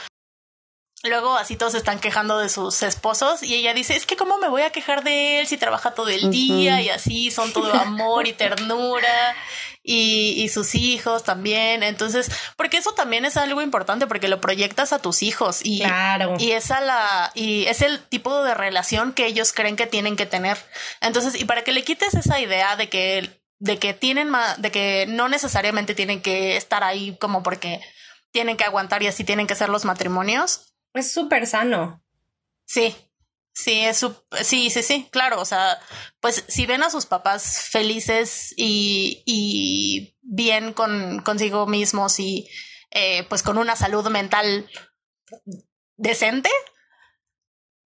Luego así todos se están quejando de sus esposos y ella dice, es que cómo me voy a quejar de él si trabaja todo el día y así son todo amor y ternura y, y, sus hijos también. Entonces, porque eso también es algo importante porque lo proyectas a tus hijos y, claro. y es la, y es el tipo de relación que ellos creen que tienen que tener. Entonces, y para que le quites esa idea de que, de que tienen más, de que no necesariamente tienen que estar ahí como porque tienen que aguantar y así tienen que ser los matrimonios es súper sano. Sí, sí, es sí, sí, sí, claro. O sea, pues si ven a sus papás felices y, y bien con consigo mismos y eh, pues con una salud mental decente,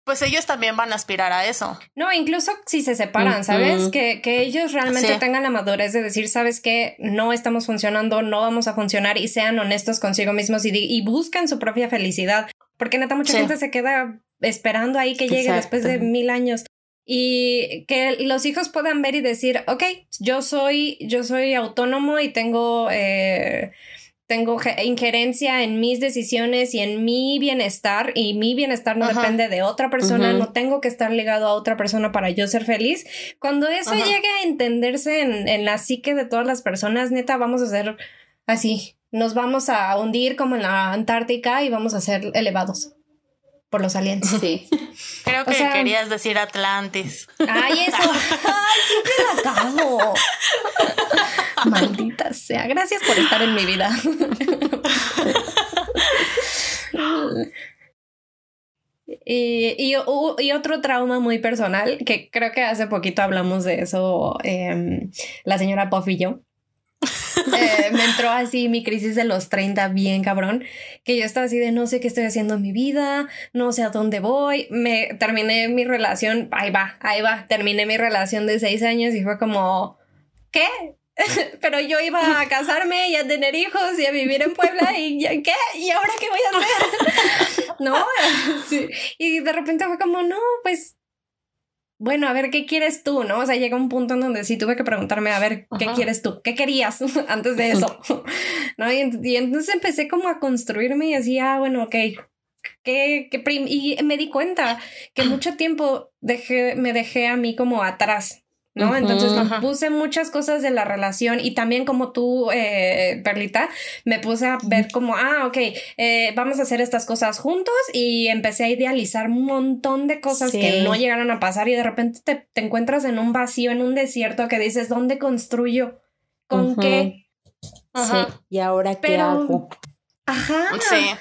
pues ellos también van a aspirar a eso. No, incluso si se separan, ¿sabes? que, que, ellos realmente tengan la madurez de decir, ¿sabes qué? No estamos funcionando, no vamos a funcionar y sean honestos consigo mismos y, y buscan su propia felicidad. Porque neta, mucha gente se queda esperando ahí que llegue después de mil años. Y que los hijos puedan ver y decir, ok, yo soy, yo soy autónomo y tengo, eh, tengo injerencia en mis decisiones y en mi bienestar y mi bienestar no depende de otra persona, no tengo que estar ligado a otra persona para yo ser feliz. Cuando eso llegue a entenderse en, en la psique de todas las personas, neta, vamos a ser así, nos vamos a hundir como en la Antártica y vamos a ser elevados por los aliens. Sí. Creo que querías decir Atlantis. Ay, eso. Ay, siempre la cago. Maldita sea. Gracias por estar en mi vida. Y, y, otro trauma muy personal, que creo que hace poquito hablamos de eso, em, la señora Puff y yo, eh, me entró así mi crisis de los 30 bien cabrón, que yo estaba así de no sé qué estoy haciendo en mi vida, no sé a dónde voy, me terminé mi relación, ahí va, ahí va, terminé mi relación de seis años y fue como, ¿qué? Pero yo iba a casarme y a tener hijos y a vivir en Puebla y ¿qué? ¿Y ahora qué voy a hacer? ¿No? Y de repente fue como, no, pues bueno, a ver, ¿qué quieres tú? ¿No? O sea, llega un punto en donde sí tuve que preguntarme, a ver, ¿qué quieres tú? ¿Qué querías antes de eso? ¿No? Y, entonces empecé como a construirme y decía, ah, bueno, ok, ¿qué, qué y me di cuenta que mucho tiempo dejé, me dejé a mí como atrás, ¿no? Entonces puse muchas cosas de la relación y también como tú, eh, Perlita, me puse a ver como, ah, ok, eh, vamos a hacer estas cosas juntos y empecé a idealizar un montón de cosas que no llegaron a pasar y de repente te, encuentras en un vacío, en un desierto que dices, ¿dónde construyo? ¿Con qué? Ajá. Sí. ¿Y ahora qué hago? Ajá. Sí.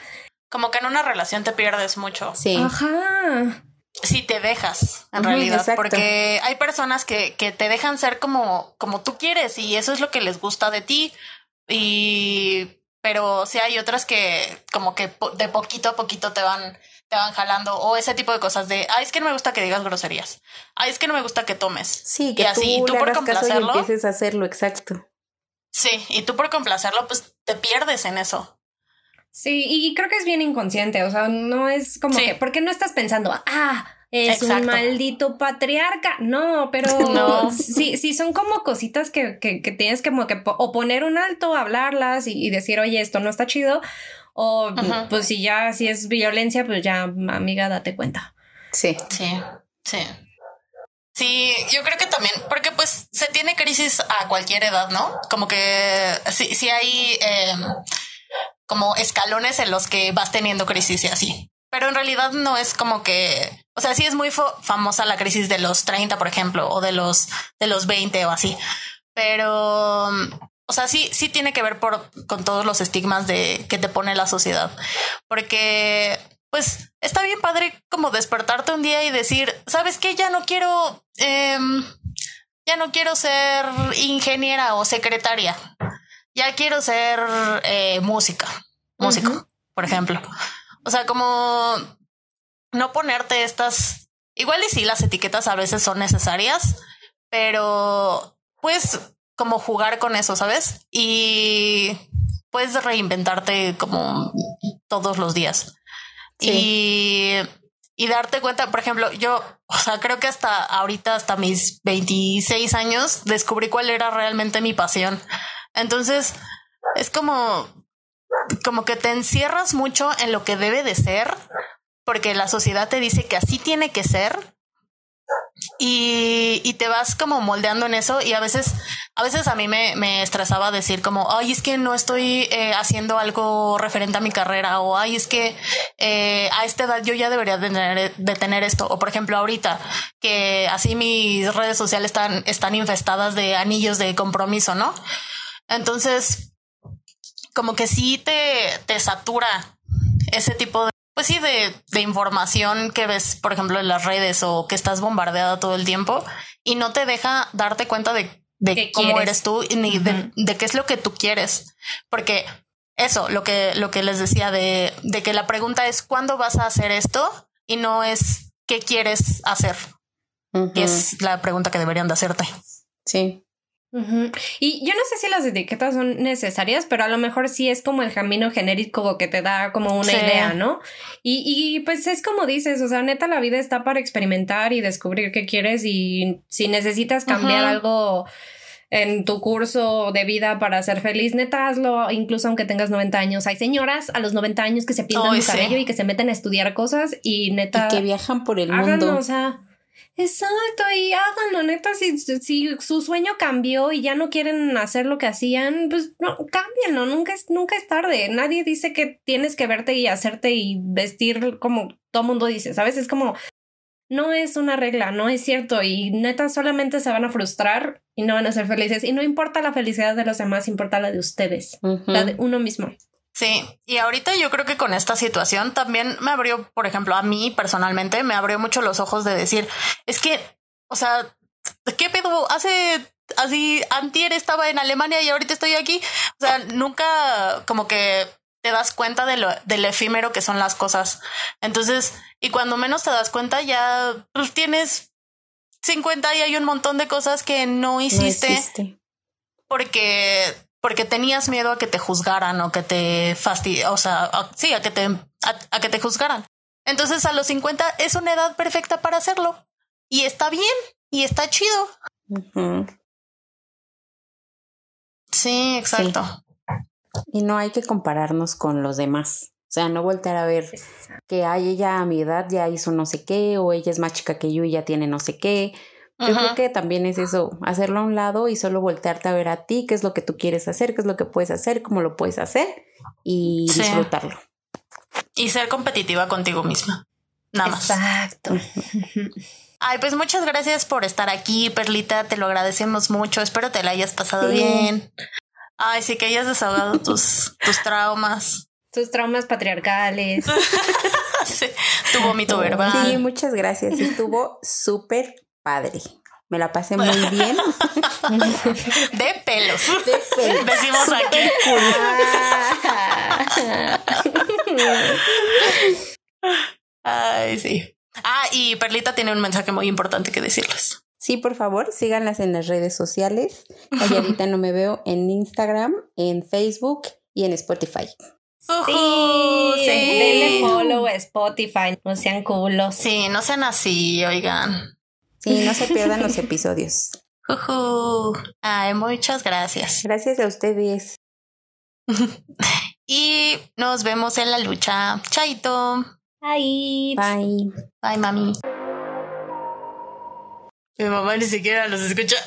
Como que en una relación te pierdes mucho. Sí. Ajá si te dejas, en realidad, porque hay personas que, que te dejan ser como, como tú quieres y eso es lo que les gusta de ti. Y, pero sí hay otras que como que de poquito a poquito te van, te van jalando o ese tipo de cosas de, ay, es que no me gusta que digas groserías. Ay, es que no me gusta que tomes. Sí, que y así, tú, y tú por complacerlo. Y empieces a hacerlo, exacto. Sí, y tú por complacerlo, pues te pierdes en eso. Sí, y creo que es bien inconsciente, o sea, no es como que, porque no estás pensando, ah, es un maldito patriarca. No, pero no. sí, sí son como cositas que, que, que, tienes como que o poner un alto, hablarlas y, decir, oye, esto no está chido. O pues si ya, si es violencia, pues ya, amiga, date cuenta. Sí. Sí, sí. Sí, yo creo que también, porque pues se tiene crisis a cualquier edad, ¿no? Como que sí, sí hay eh, como escalones en los que vas teniendo crisis y así. Pero en realidad no es como que, o sea, sí es muy famosa la crisis de los 30, por ejemplo, o de los de los 20 o así. Pero o sea, sí sí tiene que ver con todos los estigmas de que te pone la sociedad. Porque pues está bien padre como despertarte un día y decir, ¿sabes qué? Ya no quiero em, ya no quiero ser ingeniera o secretaria ya quiero ser eh, música. músico, por ejemplo. O sea, como no ponerte estas, igual y sí las etiquetas a veces son necesarias, pero pues como jugar con eso, ¿sabes? Y puedes reinventarte como todos los días. Y, y darte cuenta, por ejemplo, yo, o sea, creo que hasta ahorita, hasta mis 26 años, descubrí cuál era realmente mi pasión. Entonces, es como, como que te encierras mucho en lo que debe de ser, porque la sociedad te dice que así tiene que ser, y, y, te vas como moldeando en eso y a veces, a veces a mí me, me estresaba decir como, ay, es que no estoy eh, haciendo algo referente a mi carrera o ay, es que eh, a esta edad yo ya debería de tener, de tener, esto. O por ejemplo, ahorita que así mis redes sociales están, están infestadas de anillos de compromiso, ¿no? Entonces, como que sí te, te satura ese tipo de pues sí, de, de, información que ves, por ejemplo, en las redes o que estás bombardeada todo el tiempo y no te deja darte cuenta de, de cómo quieres? eres tú ni uh -huh. de, de, qué es lo que tú quieres. Porque eso, lo que, lo que les decía de, de que la pregunta es cuándo vas a hacer esto y no es qué quieres hacer, uh -huh. que es la pregunta que deberían de hacerte. Sí. Uh -huh. Y yo no sé si las etiquetas son necesarias, pero a lo mejor sí es como el camino genérico que te da como una sí. idea, ¿no? Y, y pues es como dices, o sea, neta la vida está para experimentar y descubrir qué quieres y si necesitas cambiar uh -huh. algo en tu curso de vida para ser feliz, neta hazlo, incluso aunque tengas 90 años. Hay señoras a los 90 años que se pintan el cabello sí. y que se meten a estudiar cosas y neta... Y que viajan por el háganlo, mundo. O sea, Exacto, y háganlo, neta, si, si su sueño cambió y ya no quieren hacer lo que hacían, pues no, cámbienlo, nunca es, nunca es tarde. Nadie dice que tienes que verte y hacerte y vestir como todo mundo dice, ¿sabes? Es como, no es una regla, no es cierto, y neta solamente se van a frustrar y no van a ser felices. Y no importa la felicidad de los demás, importa la de ustedes, uh -huh. la de uno mismo. Sí, y ahorita yo creo que con esta situación también me abrió, por ejemplo, a mí personalmente, me abrió mucho los ojos de decir, es que, o sea, ¿qué pedo? Hace así, antier estaba en Alemania y ahorita estoy aquí. O sea, nunca como que te das cuenta de lo, del efímero que son las cosas. Entonces, y cuando menos te das cuenta, ya pues, tienes 50 y hay un montón de cosas que no hiciste. No porque porque tenías miedo a que te juzgaran o que te fastidiaran, o sea, a, sí, a que te, a, a, que te juzgaran. Entonces a los 50 es una edad perfecta para hacerlo. Y está bien, y está chido. Uh -huh. Sí, exacto. Sí. Y no hay que compararnos con los demás. O sea, no voltear a ver que ay, ella a mi edad ya hizo no sé qué, o ella es más chica que yo y ya tiene no sé qué. Yo creo que también es eso, hacerlo a un lado y solo voltearte a ver a ti, qué es lo que tú quieres hacer, qué es lo que puedes hacer, cómo lo puedes hacer y sí. disfrutarlo. Y ser competitiva contigo misma. Nada más. Exacto. Ay, pues muchas gracias por estar aquí, Perlita. Te lo agradecemos mucho. Espero te la hayas pasado sí. bien. Ay, sí, que hayas desahogado tus, tus traumas. Tus traumas patriarcales. sí, tu vómito verbal. Sí, muchas gracias. Estuvo súper padre. Me la pasé muy bien. De pelos. De pelos. Decimos Super aquí. Cool. Ay, sí. Ah, y Perlita tiene un mensaje muy importante que decirles. Sí, por favor, síganlas en las redes sociales. Ahorita no me veo en Instagram, en Facebook y en Spotify. Sí, uh -huh, sí. denle follow a Spotify, no sean culos. Sí, no sean así, oigan. Sí, no se pierdan los episodios. Uh -huh. Ay, muchas gracias. Gracias a ustedes. y nos vemos en la lucha. Chaito. Bye. Bye. Bye, mami. Mi mamá ni siquiera los escucha.